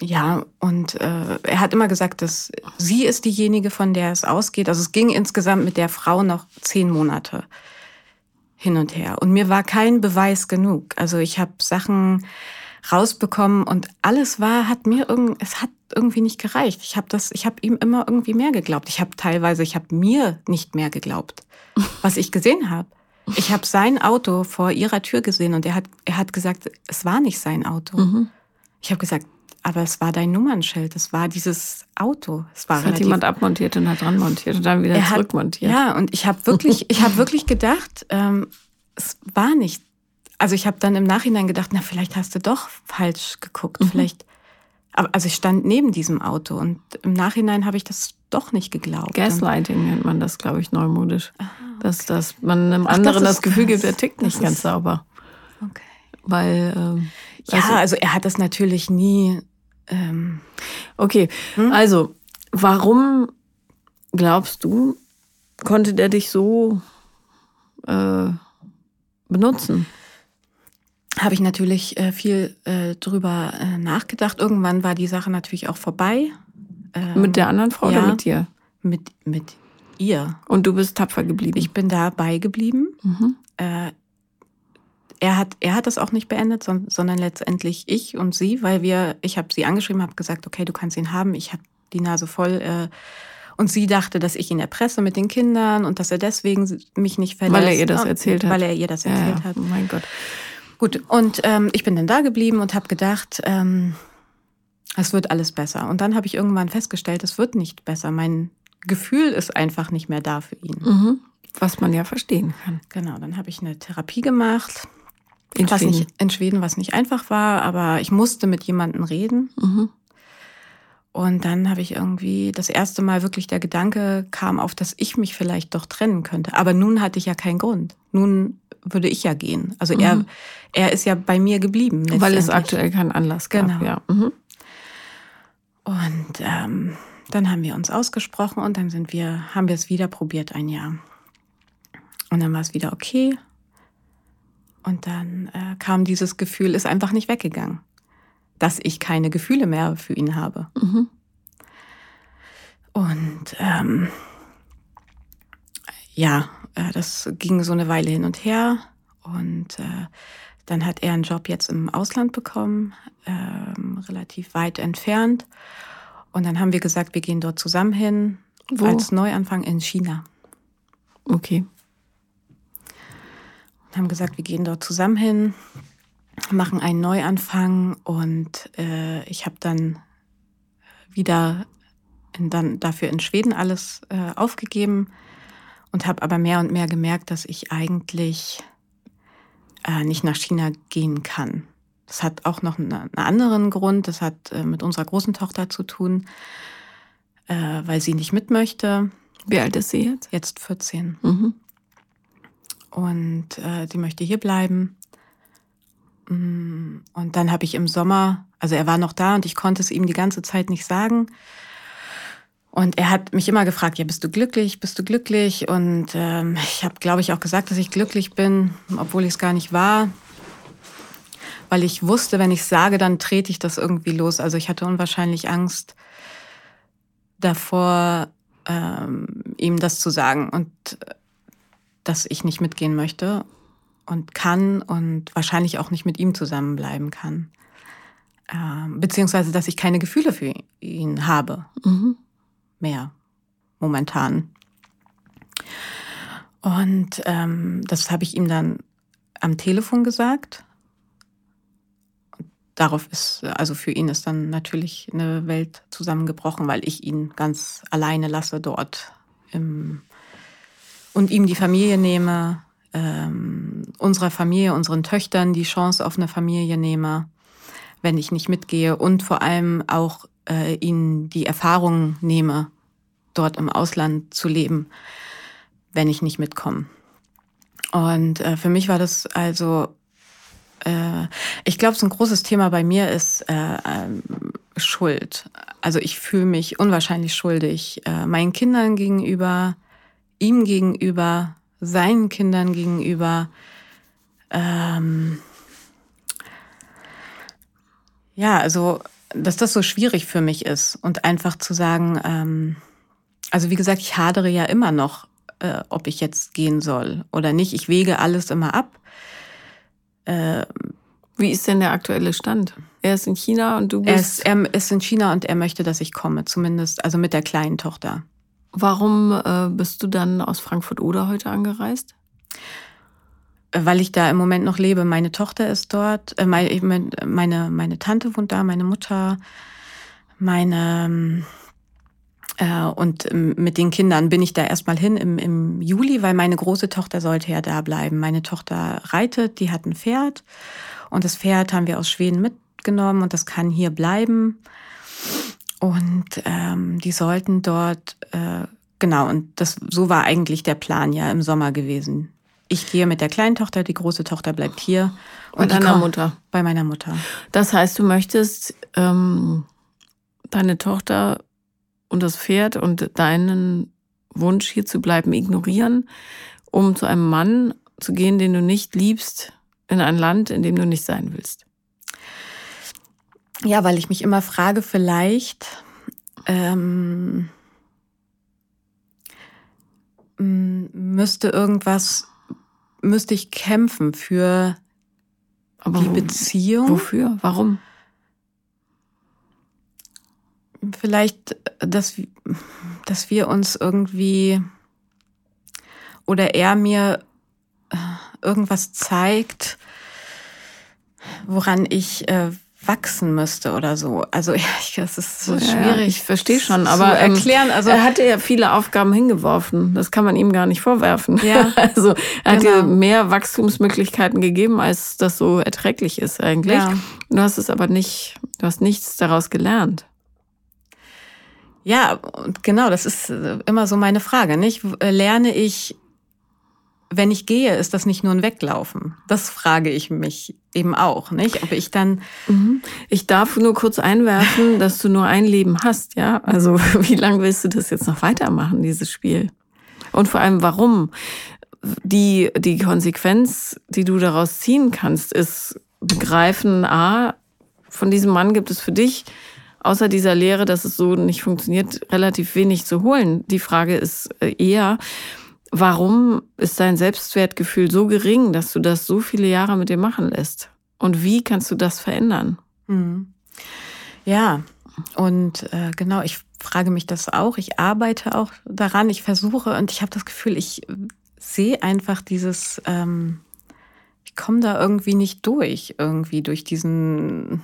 ja, und äh, er hat immer gesagt, dass sie ist diejenige, von der es ausgeht. Also es ging insgesamt mit der Frau noch zehn Monate hin und her. Und mir war kein Beweis genug. Also ich habe Sachen rausbekommen und alles war, hat mir irgend, es hat irgendwie nicht gereicht. Ich habe das, ich habe ihm immer irgendwie mehr geglaubt. Ich habe teilweise, ich habe mir nicht mehr geglaubt, was ich gesehen habe. Ich habe sein Auto vor ihrer Tür gesehen und er hat, er hat gesagt, es war nicht sein Auto. Mhm. Ich habe gesagt, aber es war dein Nummernschild, es war dieses Auto. Es war das hat jemand abmontiert und hat dran montiert und dann wieder er zurückmontiert. ja, und ich habe wirklich, ich habe wirklich gedacht, ähm, es war nicht. Also ich habe dann im Nachhinein gedacht, na vielleicht hast du doch falsch geguckt, mhm. vielleicht. Also ich stand neben diesem Auto und im Nachhinein habe ich das doch nicht geglaubt. Gaslighting nennt man das, glaube ich, neumodisch. Aha, okay. Dass, dass man einem Ach, anderen das, das Gefühl gibt, er tickt nicht ganz sauber. Okay. Weil ähm, ja, also, also er hat das natürlich nie ähm, okay, hm? also warum glaubst du, konnte der dich so äh, benutzen? Habe ich natürlich äh, viel äh, drüber äh, nachgedacht. Irgendwann war die Sache natürlich auch vorbei. Ähm, mit der anderen Frau ja, oder mit dir? Mit, mit ihr. Und du bist tapfer geblieben? Ich bin dabei geblieben. Mhm. Äh, er hat, er hat das auch nicht beendet, sondern letztendlich ich und sie, weil wir, ich habe sie angeschrieben, habe gesagt, okay, du kannst ihn haben, ich habe die Nase voll. Äh, und sie dachte, dass ich ihn erpresse mit den Kindern und dass er deswegen mich nicht verlässt. Weil er ihr das erzählt hat. Weil er ihr das erzählt ja, hat. Oh mein Gott. Gut, und ähm, ich bin dann da geblieben und habe gedacht, ähm, es wird alles besser. Und dann habe ich irgendwann festgestellt, es wird nicht besser. Mein Gefühl ist einfach nicht mehr da für ihn. Mhm. Was man ja verstehen kann. Genau, dann habe ich eine Therapie gemacht In was Schweden. Nicht, in Schweden, was nicht einfach war, aber ich musste mit jemandem reden. Mhm. Und dann habe ich irgendwie das erste Mal wirklich der Gedanke kam auf, dass ich mich vielleicht doch trennen könnte. Aber nun hatte ich ja keinen Grund. Nun würde ich ja gehen. Also mhm. er, er ist ja bei mir geblieben. Weil es aktuell keinen Anlass gab. Genau. Ja. Mhm. Und ähm, dann haben wir uns ausgesprochen und dann sind wir, haben wir es wieder probiert ein Jahr. Und dann war es wieder okay. Und dann äh, kam dieses Gefühl, ist einfach nicht weggegangen, dass ich keine Gefühle mehr für ihn habe. Mhm. Und ähm, ja, äh, das ging so eine Weile hin und her. Und äh, dann hat er einen Job jetzt im Ausland bekommen, ähm, relativ weit entfernt. Und dann haben wir gesagt, wir gehen dort zusammen hin Wo? als Neuanfang in China. Okay. Und haben gesagt, wir gehen dort zusammen hin, machen einen Neuanfang und äh, ich habe dann wieder in, dann dafür in Schweden alles äh, aufgegeben und habe aber mehr und mehr gemerkt, dass ich eigentlich äh, nicht nach China gehen kann. Das hat auch noch einen, anderen Grund. Das hat äh, mit unserer großen Tochter zu tun, äh, weil sie nicht mit möchte. Wie alt ist sie jetzt? Jetzt 14. Mhm. Und äh, sie möchte hier bleiben. Mm, und dann habe ich im Sommer, also er war noch da und ich konnte es ihm die ganze Zeit nicht sagen. Und er hat mich immer gefragt, ja, bist du glücklich, bist du glücklich? Und ähm, ich habe, glaube ich, auch gesagt, dass ich glücklich bin, obwohl ich es gar nicht war weil ich wusste, wenn ich sage, dann trete ich das irgendwie los. Also ich hatte unwahrscheinlich Angst davor, ähm, ihm das zu sagen und äh, dass ich nicht mitgehen möchte und kann und wahrscheinlich auch nicht mit ihm zusammenbleiben kann. Ähm, beziehungsweise, dass ich keine Gefühle für ihn habe. Mhm. Mehr. Momentan. Und ähm, das habe ich ihm dann am Telefon gesagt darauf ist, also für ihn ist dann natürlich eine Welt zusammengebrochen, weil ich ihn ganz alleine lasse dort im, und ihm die Familie nehme, ähm, unserer Familie, unseren Töchtern die Chance auf eine Familie nehme, wenn ich nicht mitgehe und vor allem auch äh, ihnen die Erfahrung nehme, dort im Ausland zu leben, wenn ich nicht mitkomme. Und äh, für mich war das also äh, ich glaube, so ein großes Thema bei mir ist äh, ähm, Schuld. Also ich fühle mich unwahrscheinlich schuldig äh, meinen Kindern gegenüber, ihm gegenüber, seinen Kindern gegenüber. Ähm, ja, also dass das so schwierig für mich ist und einfach zu sagen, ähm, also wie gesagt, ich hadere ja immer noch, äh, ob ich jetzt gehen soll oder nicht. Ich wege alles immer ab. Äh, Wie ist denn der aktuelle Stand? Er ist in China und du bist. Er ist, er ist in China und er möchte, dass ich komme, zumindest, also mit der kleinen Tochter. Warum äh, bist du dann aus Frankfurt oder heute angereist? Weil ich da im Moment noch lebe. Meine Tochter ist dort, äh, meine, meine, meine Tante wohnt da, meine Mutter, meine ähm, äh, und ähm, mit den Kindern bin ich da erstmal hin im, im Juli, weil meine große Tochter sollte ja da bleiben. Meine Tochter reitet, die hat ein Pferd und das Pferd haben wir aus Schweden mitgenommen und das kann hier bleiben. Und ähm, die sollten dort, äh, genau, und das so war eigentlich der Plan ja im Sommer gewesen. Ich gehe mit der kleinen Tochter, die große Tochter bleibt hier. Und bei deiner Mutter. Bei meiner Mutter. Das heißt, du möchtest ähm, deine Tochter und das Pferd und deinen Wunsch hier zu bleiben ignorieren, um zu einem Mann zu gehen, den du nicht liebst, in ein Land, in dem du nicht sein willst? Ja, weil ich mich immer frage, vielleicht ähm, müsste irgendwas, müsste ich kämpfen für Aber die Beziehung. Wofür? Warum? vielleicht, dass, dass wir uns irgendwie oder er mir äh, irgendwas zeigt, woran ich äh, wachsen müsste oder so. Also ja, ich, das ist so schwierig. Ja, ich verstehe schon, aber ähm, erklären. Also er hatte ja viele Aufgaben hingeworfen. Das kann man ihm gar nicht vorwerfen. Ja, also er genau. hat dir mehr Wachstumsmöglichkeiten gegeben, als das so erträglich ist eigentlich. Ja. Du hast es aber nicht, du hast nichts daraus gelernt. Ja, genau, das ist äh, immer so meine Frage, nicht? Lerne ich wenn ich gehe, ist das nicht nur ein Weglaufen? Das frage ich mich eben auch, nicht? Ob ich dann. Mhm. Ich darf nur kurz einwerfen, dass du nur ein Leben hast, ja? Also, wie lange willst du das jetzt noch weitermachen, dieses Spiel? Und vor allem, warum? Die, die Konsequenz, die du daraus ziehen kannst, ist begreifen, A, von diesem Mann gibt es für dich außer dieser Lehre, dass es so nicht funktioniert, relativ wenig zu holen. Die Frage ist äh, eher, Warum ist dein Selbstwertgefühl so gering, dass du das so viele Jahre mit dir machen lässt? Und wie kannst du das verändern? Mhm. Ja, und äh, genau, ich frage mich das auch. Ich arbeite auch daran. Ich versuche und ich habe das Gefühl, ich sehe einfach dieses, ähm, ich komme da irgendwie nicht durch, irgendwie durch diesen.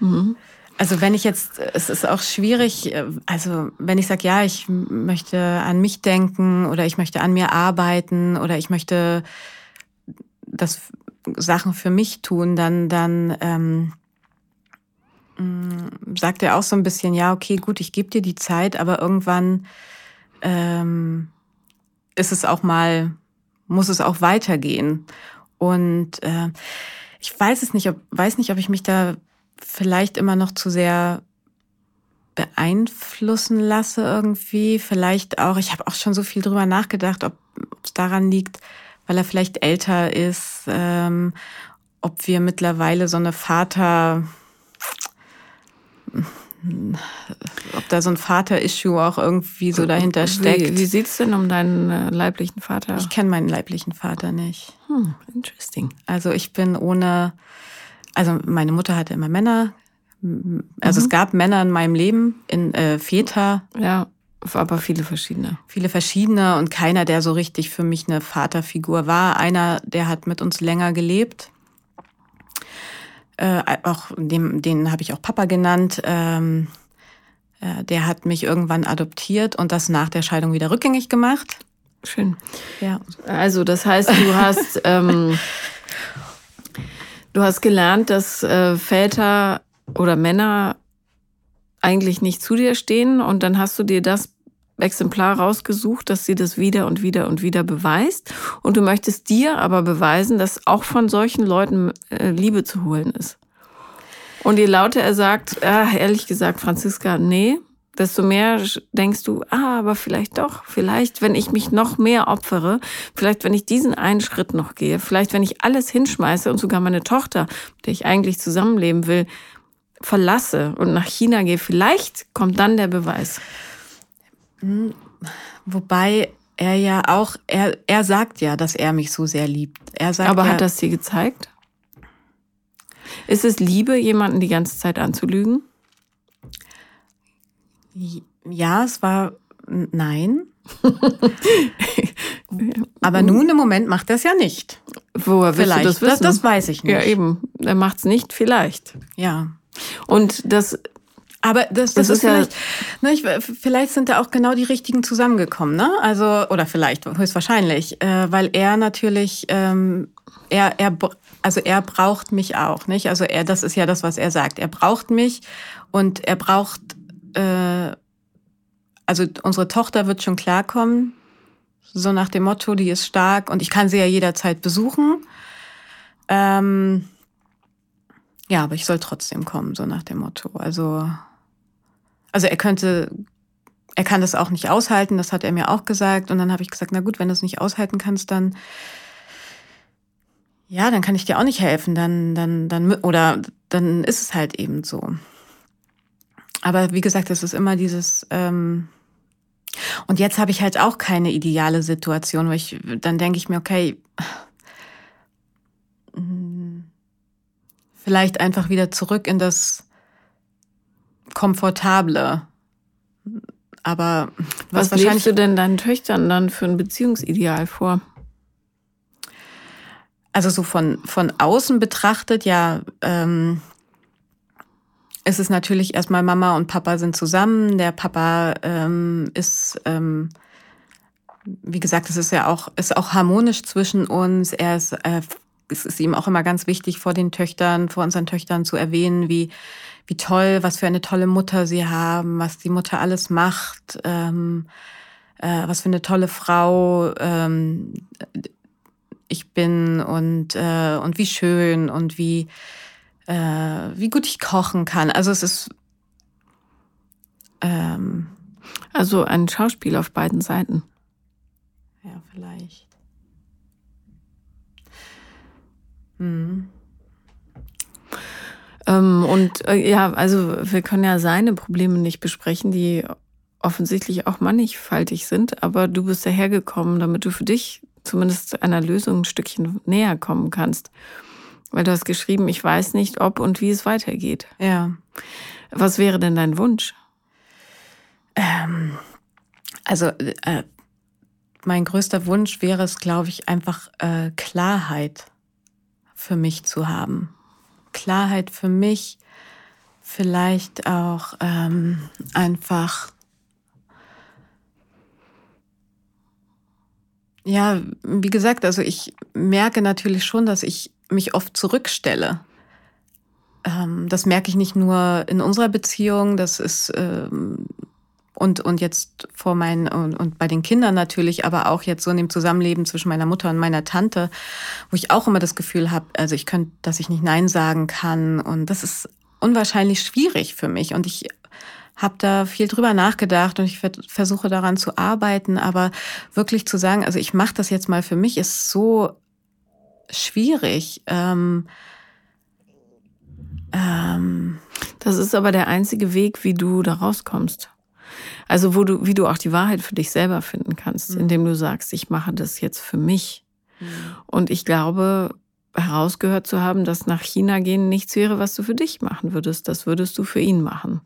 Mhm. Also wenn ich jetzt, es ist auch schwierig, äh, also wenn ich sage, ja, ich möchte an mich denken oder ich möchte an mir arbeiten oder ich möchte das Sachen für mich tun, dann, dann ähm, mm, sagt er auch so ein bisschen, ja, okay, gut, ich gebe dir die Zeit, aber irgendwann ähm, ist es auch mal, muss es auch weitergehen. Und äh, ich weiß es nicht, ob, weiß nicht, ob ich mich da vielleicht immer noch zu sehr beeinflussen lasse irgendwie. Vielleicht auch, ich habe auch schon so viel drüber nachgedacht, ob es daran liegt, weil er vielleicht älter ist, ähm, ob wir mittlerweile so eine Vater, ob da so ein Vater-Issue auch irgendwie so dahinter steckt. Wie, wie sieht's denn um deinen äh, leiblichen Vater? Ich kenne meinen leiblichen Vater nicht. Hm, interesting. Also ich bin ohne also meine Mutter hatte immer Männer. Also mhm. es gab Männer in meinem Leben, in äh, Väter. Ja, aber viele verschiedene. Viele verschiedene und keiner, der so richtig für mich eine Vaterfigur war. Einer, der hat mit uns länger gelebt. Äh, auch dem, den habe ich auch Papa genannt. Ähm, äh, der hat mich irgendwann adoptiert und das nach der Scheidung wieder rückgängig gemacht. Schön. Ja. Also das heißt, du hast ähm, Du hast gelernt, dass äh, Väter oder Männer eigentlich nicht zu dir stehen und dann hast du dir das Exemplar rausgesucht, dass sie das wieder und wieder und wieder beweist. Und du möchtest dir aber beweisen, dass auch von solchen Leuten äh, Liebe zu holen ist. Und je lauter er sagt, äh, ehrlich gesagt, Franziska, nee, desto mehr denkst du, ah, aber vielleicht doch, vielleicht, wenn ich mich noch mehr opfere, vielleicht, wenn ich diesen einen Schritt noch gehe, vielleicht, wenn ich alles hinschmeiße und sogar meine Tochter, mit der ich eigentlich zusammenleben will, verlasse und nach China gehe, vielleicht kommt dann der Beweis. Hm, wobei er ja auch, er, er sagt ja, dass er mich so sehr liebt. Er sagt aber ja, hat das dir gezeigt? Ist es Liebe, jemanden die ganze Zeit anzulügen? Ja, es war nein. Aber nun im Moment macht er es ja nicht. Woher vielleicht. du das wissen? Das, das weiß ich nicht. Ja, eben. Er macht es nicht, vielleicht. Ja. Und das. Aber das, das, das ist, ist vielleicht, ne, ich, vielleicht sind da auch genau die richtigen zusammengekommen, ne? Also, oder vielleicht, höchstwahrscheinlich, äh, weil er natürlich, ähm, er, er, also er braucht mich auch, nicht? Also er, das ist ja das, was er sagt. Er braucht mich und er braucht äh, also unsere Tochter wird schon klarkommen, so nach dem Motto, die ist stark und ich kann sie ja jederzeit besuchen. Ähm, ja, aber ich soll trotzdem kommen, so nach dem Motto. Also, also er könnte, er kann das auch nicht aushalten, das hat er mir auch gesagt. Und dann habe ich gesagt, na gut, wenn du es nicht aushalten kannst, dann ja, dann kann ich dir auch nicht helfen. Dann, dann, dann, oder dann ist es halt eben so. Aber wie gesagt, es ist immer dieses, ähm, und jetzt habe ich halt auch keine ideale Situation, weil ich, dann denke ich mir, okay, vielleicht einfach wieder zurück in das Komfortable. Aber was, was wahrscheinlich. du denn deinen Töchtern dann für ein Beziehungsideal vor? Also so von, von außen betrachtet, ja, ähm, es ist natürlich erstmal Mama und Papa sind zusammen. Der Papa ähm, ist, ähm, wie gesagt, es ist ja auch, ist auch harmonisch zwischen uns. Er ist, äh, es ist ihm auch immer ganz wichtig, vor den Töchtern, vor unseren Töchtern zu erwähnen, wie, wie toll, was für eine tolle Mutter sie haben, was die Mutter alles macht, ähm, äh, was für eine tolle Frau ähm, ich bin und, äh, und wie schön und wie, äh, wie gut ich kochen kann. Also es ist ähm, also ein Schauspiel auf beiden Seiten. Ja, vielleicht. Hm. Ähm, und äh, ja, also wir können ja seine Probleme nicht besprechen, die offensichtlich auch mannigfaltig sind, aber du bist dahergekommen, damit du für dich zumindest einer Lösung ein Stückchen näher kommen kannst. Weil du hast geschrieben, ich weiß nicht, ob und wie es weitergeht. Ja. Was wäre denn dein Wunsch? Ähm, also äh, mein größter Wunsch wäre es, glaube ich, einfach äh, Klarheit für mich zu haben. Klarheit für mich, vielleicht auch ähm, einfach, ja, wie gesagt, also ich merke natürlich schon, dass ich mich oft zurückstelle. Ähm, das merke ich nicht nur in unserer Beziehung, das ist ähm, und, und jetzt vor meinen und, und bei den Kindern natürlich, aber auch jetzt so in dem Zusammenleben zwischen meiner Mutter und meiner Tante, wo ich auch immer das Gefühl habe, also ich könnte, dass ich nicht Nein sagen kann. Und das ist unwahrscheinlich schwierig für mich. Und ich habe da viel drüber nachgedacht und ich versuche daran zu arbeiten, aber wirklich zu sagen, also ich mache das jetzt mal für mich, ist so schwierig. Ähm, ähm, das ist aber der einzige Weg, wie du da rauskommst. Also wo du, wie du auch die Wahrheit für dich selber finden kannst, mhm. indem du sagst, ich mache das jetzt für mich. Mhm. Und ich glaube, herausgehört zu haben, dass nach China gehen nichts wäre, was du für dich machen würdest. Das würdest du für ihn machen.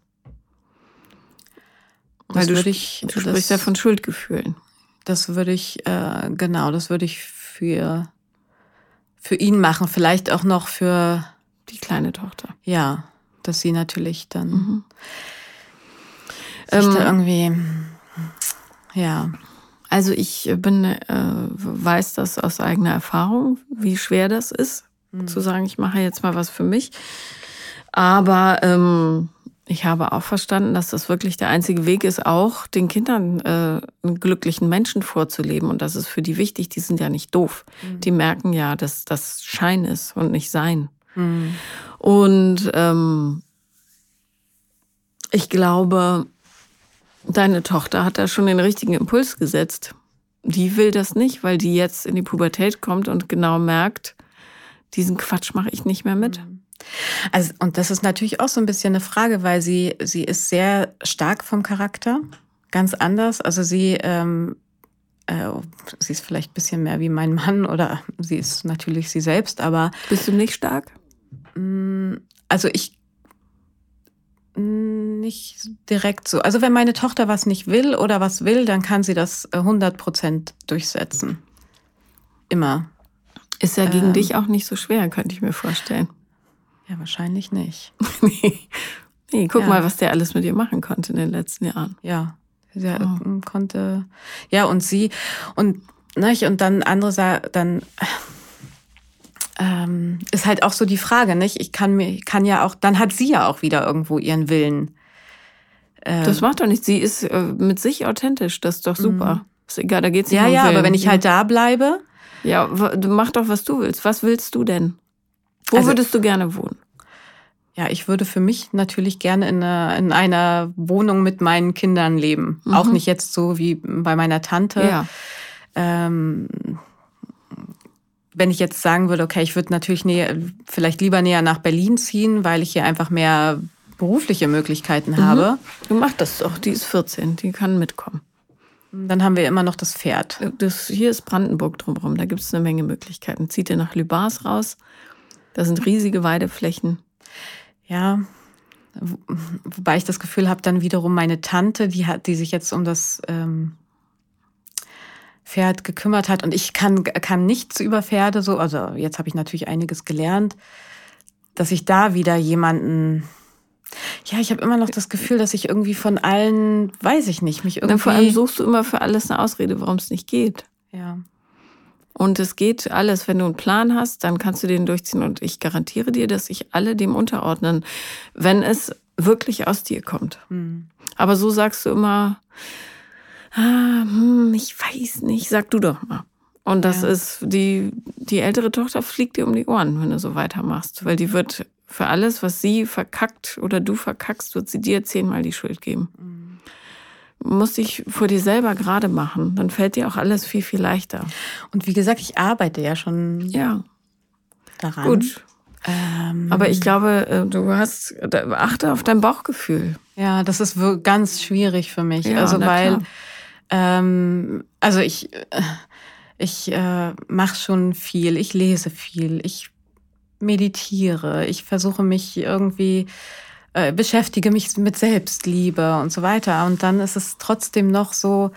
Weil du, ich, du sprichst ja von Schuldgefühlen. Das würde ich, äh, genau, das würde ich für, für ihn machen. Vielleicht auch noch für die kleine Tochter. Ja, dass sie natürlich dann. Mhm ähm, irgendwie, ja. Also ich bin, äh, weiß das aus eigener Erfahrung, wie schwer das ist, mhm. zu sagen, ich mache jetzt mal was für mich. Aber ähm, ich habe auch verstanden, dass das wirklich der einzige Weg ist, auch den Kindern äh, einen glücklichen Menschen vorzuleben. Und das ist für die wichtig. Die sind ja nicht doof. Mhm. Die merken ja, dass das Schein ist und nicht Sein. Mhm. Und ähm, ich glaube, Deine Tochter hat da schon den richtigen Impuls gesetzt. Die will das nicht, weil die jetzt in die Pubertät kommt und genau merkt, diesen Quatsch mache ich nicht mehr mit. Mhm. Also, und das ist natürlich auch so ein bisschen eine Frage, weil sie, sie ist sehr stark vom Charakter, ganz anders. Also sie, ähm, äh, sie ist vielleicht ein bisschen mehr wie mein Mann oder sie ist natürlich sie selbst, aber. Bist du nicht stark? Mm, also ich nicht direkt so. Also wenn meine Tochter was nicht will oder was will, dann kann sie das 100 äh, Prozent durchsetzen. Immer. Ist ja gegen ähm, dich auch nicht so schwer, könnte ich mir vorstellen. Ja, wahrscheinlich nicht. nee. nee, guck ja. mal, was der alles mit ihr machen konnte in den letzten Jahren. Ja, sie oh. konnte. Ja, und sie und nicht, und dann andere dann ähm, ist halt auch so die Frage, nicht? Ich kann mir, kann ja auch, dann hat sie ja auch wieder irgendwo ihren Willen. Ähm, das macht doch nichts. Sie ist äh, mit sich authentisch. Das ist doch super. Mhm. Ist egal, da geht's nicht Ja, um ja, Willen. aber wenn ich halt da bleibe. Ja, mach doch, was du willst. Was willst du denn? Wo also, würdest du gerne wohnen? Ja, ich würde für mich natürlich gerne in einer, in einer Wohnung mit meinen Kindern leben. Mhm. Auch nicht jetzt so wie bei meiner Tante. Ja. Ähm, wenn ich jetzt sagen würde, okay, ich würde natürlich näher, vielleicht lieber näher nach Berlin ziehen, weil ich hier einfach mehr berufliche Möglichkeiten mhm. habe. Du machst das doch, die ist 14, die kann mitkommen. Dann haben wir immer noch das Pferd. Das, hier ist Brandenburg drumherum, da gibt es eine Menge Möglichkeiten. Zieht ihr nach Lübars raus, da sind riesige Weideflächen. Ja, wobei ich das Gefühl habe, dann wiederum meine Tante, die hat, die sich jetzt um das ähm, Pferd gekümmert hat. Und ich kann, kann nichts über Pferde so, also jetzt habe ich natürlich einiges gelernt, dass ich da wieder jemanden Ja, ich habe immer noch das Gefühl, dass ich irgendwie von allen, weiß ich nicht, mich irgendwie. Na, vor allem suchst du immer für alles eine Ausrede, warum es nicht geht. Ja. Und es geht alles, wenn du einen Plan hast, dann kannst du den durchziehen. Und ich garantiere dir, dass sich alle dem unterordnen, wenn es wirklich aus dir kommt. Hm. Aber so sagst du immer, ah, hm, ich weiß nicht, sag du doch mal. Und das Ja. ist, die, die ältere Tochter fliegt dir um die Ohren, wenn du so weitermachst. Weil die wird für alles, was sie verkackt oder du verkackst, wird sie dir zehnmal die Schuld geben. Hm. Musst dich vor dir selber gerade machen. Dann fällt dir auch alles viel, viel leichter. Und wie gesagt, ich arbeite ja schon Ja, daran. gut. Ähm, Aber ich glaube, äh, du hast, achte auf dein Bauchgefühl. Ja, das ist ganz schwierig für mich. Ja, also weil, ähm, also ich, äh, ich äh, mache schon viel, ich lese viel, ich meditiere, ich versuche mich irgendwie, äh, beschäftige mich mit Selbstliebe und so weiter. Und dann ist es trotzdem noch so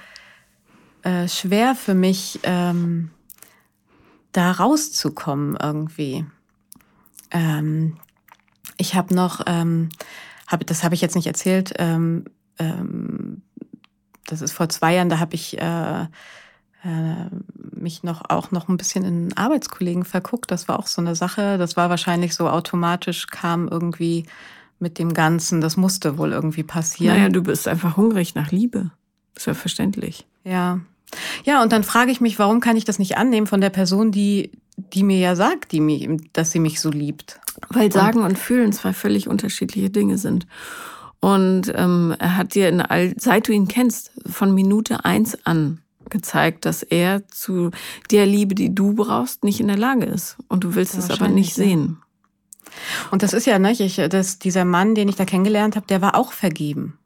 äh, schwer für mich, ähm, da rauszukommen irgendwie. Ähm, ich habe noch, ähm, hab, das habe ich jetzt nicht erzählt, ähm, ähm, das ist vor zwei Jahren, da habe ich äh, äh, mich noch auch noch ein bisschen in Arbeitskollegen verguckt. Das war auch so eine Sache. Das war wahrscheinlich so automatisch, kam irgendwie mit dem Ganzen. Das musste wohl irgendwie passieren. Naja, du bist einfach hungrig nach Liebe. Ist ja verständlich. Ja. Ja, und dann frage ich mich, warum kann ich das nicht annehmen von der Person, die, die mir ja sagt, die mich, dass sie mich so liebt? Weil Sagen und Fühlen zwei völlig unterschiedliche Dinge sind. Und ähm, er hat dir in all, seit du ihn kennst, von Minute eins an gezeigt, dass er zu der Liebe, die du brauchst, nicht in der Lage ist. Und du willst es aber nicht ja. sehen. Und das ist ja, ne, ich, das, dieser Mann, den ich da kennengelernt habe, der war auch vergeben.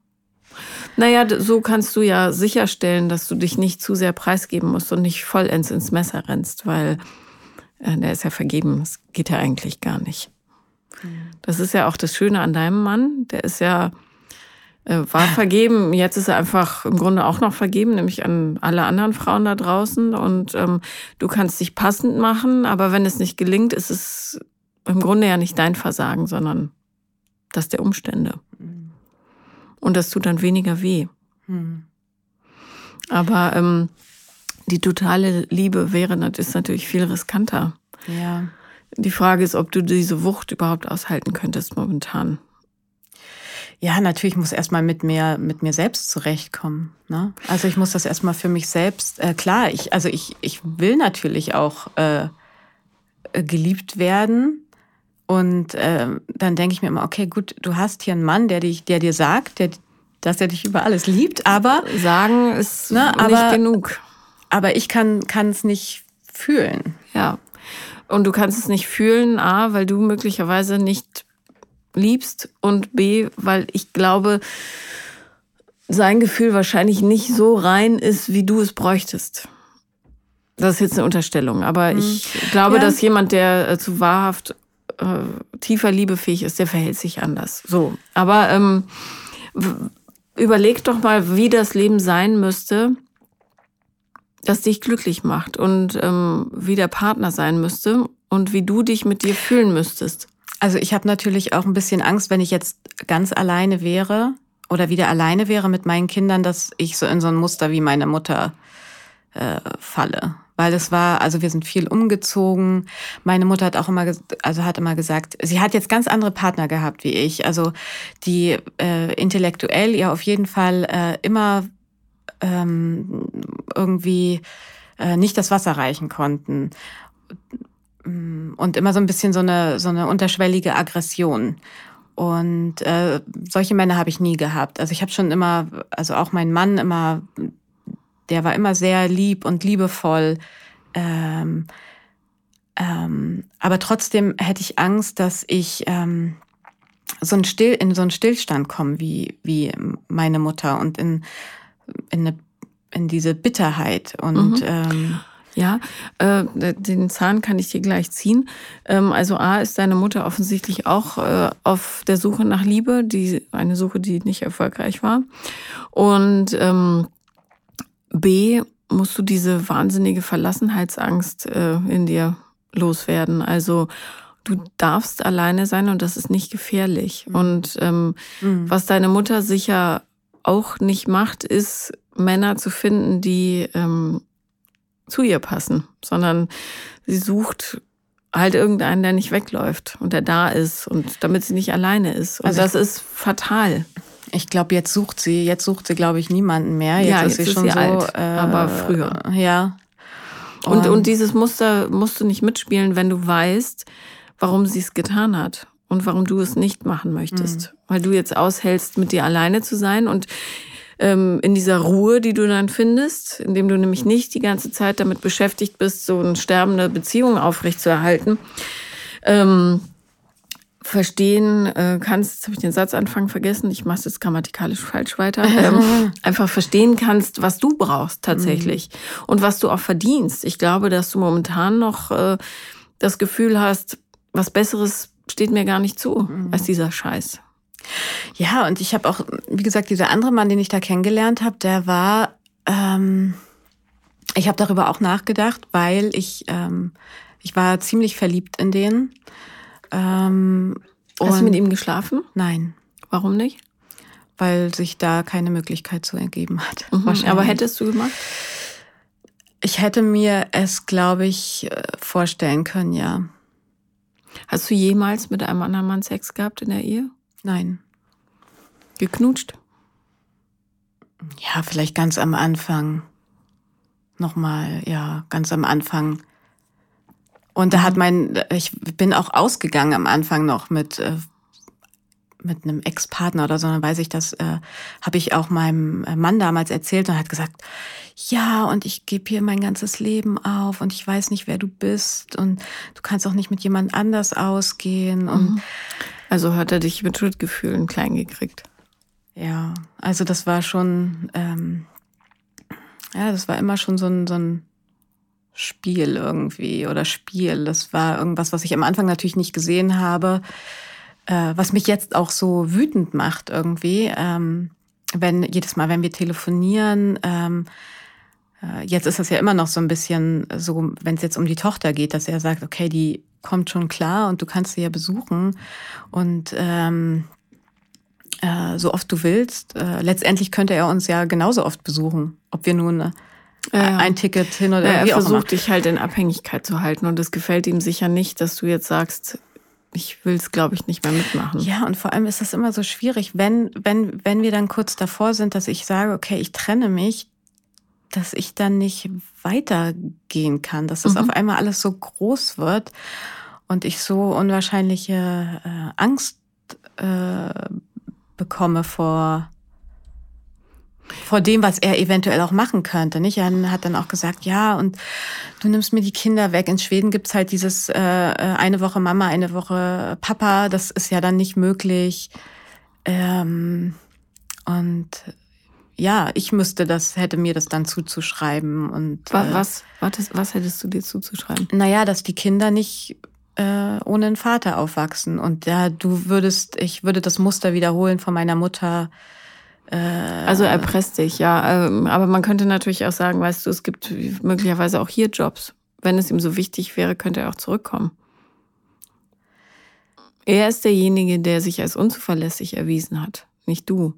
Naja, so kannst du ja sicherstellen, dass du dich nicht zu sehr preisgeben musst und nicht vollends ins Messer rennst, weil äh, der ist ja vergeben. Das geht ja eigentlich gar nicht. Das ist ja auch das Schöne an deinem Mann. Der ist ja, äh, war vergeben. Jetzt ist er einfach im Grunde auch noch vergeben, nämlich an alle anderen Frauen da draußen. Und ähm, du kannst dich passend machen, aber wenn es nicht gelingt, ist es im Grunde ja nicht dein Versagen, sondern das der Umstände. Und das tut dann weniger weh. Hm. Aber ähm, die totale Liebe wäre ist natürlich viel riskanter. Ja. Die Frage ist, ob du diese Wucht überhaupt aushalten könntest momentan. Ja, natürlich muss erstmal mit mir, mit mir selbst zurechtkommen. Ne? Also ich muss das erstmal für mich selbst, äh, klar, ich, also ich, ich will natürlich auch äh, äh, geliebt werden. Und äh, dann denke ich mir immer, okay, gut, du hast hier einen Mann, der dich, der dir sagt, der, dass er dich über alles liebt, aber, Sagen ist Ne, nicht aber- genug. aber ich kann es nicht fühlen. Ja. Und du kannst es nicht fühlen, A, weil du möglicherweise nicht liebst und B, weil ich glaube, sein Gefühl wahrscheinlich nicht so rein ist, wie du es bräuchtest. Das ist jetzt eine Unterstellung, aber ich glaube, Ja. dass jemand, der äh, zu wahrhaft äh, tiefer Liebe fähig ist, der verhält sich anders. So. Aber ähm, überleg doch mal, wie das Leben sein müsste, das dich glücklich macht und ähm, wie der Partner sein müsste und wie du dich mit dir fühlen müsstest. Also ich habe natürlich auch ein bisschen Angst, wenn ich jetzt ganz alleine wäre oder wieder alleine wäre mit meinen Kindern, dass ich so in so ein Muster wie meine Mutter äh, falle. Weil es war, also wir sind viel umgezogen. Meine Mutter hat auch immer, also hat immer gesagt, sie hat jetzt ganz andere Partner gehabt wie ich. Also die äh, intellektuell ihr auf jeden Fall äh, immer ähm, irgendwie äh, nicht das Wasser reichen konnten und immer so ein bisschen so eine so eine unterschwellige Aggression. Und äh, solche Männer habe ich nie gehabt. Also ich habe schon immer, also auch mein Mann immer, der war immer sehr lieb und liebevoll. Ähm, ähm, aber trotzdem hätte ich Angst, dass ich ähm, so ein Still, in so einen Stillstand komme wie, wie meine Mutter und in, in, eine, in diese Bitterheit. Und Mhm. ähm, Ja, äh, den Zahn kann ich dir gleich ziehen. Ähm, also A ist deine Mutter offensichtlich auch äh, auf der Suche nach Liebe, die eine Suche, die nicht erfolgreich war. Und ähm, B musst du diese wahnsinnige Verlassenheitsangst äh, in dir loswerden. Also du darfst alleine sein und das ist nicht gefährlich. Mhm. Und ähm, mhm. was deine Mutter sicher auch nicht macht, ist Männer zu finden, die ähm, zu ihr passen, sondern sie sucht halt irgendeinen, der nicht wegläuft und der da ist und damit sie nicht alleine ist. Und also das ist fatal. Ich glaube, jetzt sucht sie, jetzt sucht sie, glaube ich, niemanden mehr. Jetzt ja, ist jetzt sie ist schon sie so, alt, äh, aber früher. Ja. Und, und, und dieses Muster musst du nicht mitspielen, wenn du weißt, warum sie es getan hat und warum du es nicht machen möchtest. Mhm. Weil du jetzt aushältst, mit dir alleine zu sein und ähm, in dieser Ruhe, die du dann findest, indem du nämlich nicht die ganze Zeit damit beschäftigt bist, so eine sterbende Beziehung aufrechtzuerhalten. Ähm, verstehen äh, kannst, jetzt habe ich den Satzanfang vergessen, ich mache es jetzt grammatikalisch falsch weiter, ähm, einfach verstehen kannst, was du brauchst tatsächlich mhm. und was du auch verdienst. Ich glaube, dass du momentan noch äh, das Gefühl hast, was Besseres steht mir gar nicht zu mhm. als dieser Scheiß. Ja, und ich habe auch, wie gesagt, dieser andere Mann, den ich da kennengelernt habe, der war, ähm, ich habe darüber auch nachgedacht, weil ich, ähm, ich war ziemlich verliebt in den. Ähm, Hast du mit ihm geschlafen? Nein. Warum nicht? Weil sich da keine Möglichkeit zu ergeben hat. Mhm. Aber hättest du gemacht? Ich hätte mir es, glaube ich, äh, vorstellen können, ja. Hast du jemals mit einem anderen Mann Sex gehabt in der Ehe? Nein. Geknutscht? Ja, vielleicht ganz am Anfang. Nochmal, ja, ganz am Anfang. Und da hat mhm. mein, ich bin auch ausgegangen am Anfang noch mit, äh, mit einem Ex-Partner oder so, dann weiß ich, das äh, habe ich auch meinem Mann damals erzählt und hat gesagt, ja, und ich gebe hier mein ganzes Leben auf und ich weiß nicht, wer du bist und du kannst auch nicht mit jemand anders ausgehen. Und mhm. Also hat er dich mit Schuldgefühlen klein gekriegt. Ja, also das war schon, ähm, ja, das war immer schon so ein, so ein Spiel irgendwie oder Spiel. Das war irgendwas, was ich am Anfang natürlich nicht gesehen habe, äh, was mich jetzt auch so wütend macht irgendwie. Ähm, wenn jedes Mal, wenn wir telefonieren, ähm, äh, jetzt ist es ja immer noch so ein bisschen so, wenn es jetzt um die Tochter geht, dass er sagt, okay, die kommt schon klar und du kannst sie ja besuchen und ähm, äh, so oft du willst. Äh, letztendlich könnte er uns ja genauso oft besuchen, ob wir nun ja. ein Ticket hin oder ja, er versucht dich halt in Abhängigkeit zu halten und es gefällt ihm sicher nicht, dass du jetzt sagst, ich will es, glaube ich, nicht mehr mitmachen. Ja, und vor allem ist das immer so schwierig, wenn, wenn, wenn wir dann kurz davor sind, dass ich sage, okay, ich trenne mich, dass ich dann nicht weitergehen kann, dass das mhm. auf einmal alles so groß wird und ich so unwahrscheinliche äh, Angst äh, bekomme vor vor dem, was er eventuell auch machen könnte. Nicht? Er hat dann auch gesagt, ja, und du nimmst mir die Kinder weg. In Schweden gibt's halt dieses äh, äh eine Woche Mama, eine Woche Papa. Das ist ja dann nicht möglich. Ähm, und ja, ich müsste das, hätte mir das dann zuzuschreiben. Und, äh, was, was, was hättest du dir zuzuschreiben? Naja, dass die Kinder nicht äh, ohne einen Vater aufwachsen. Und ja, du würdest, ich würde das Muster wiederholen von meiner Mutter. Äh, also erpresst dich, ja. Ähm, aber man könnte natürlich auch sagen, weißt du, es gibt möglicherweise auch hier Jobs. Wenn es ihm so wichtig wäre, könnte er auch zurückkommen. Er ist derjenige, der sich als unzuverlässig erwiesen hat, nicht du.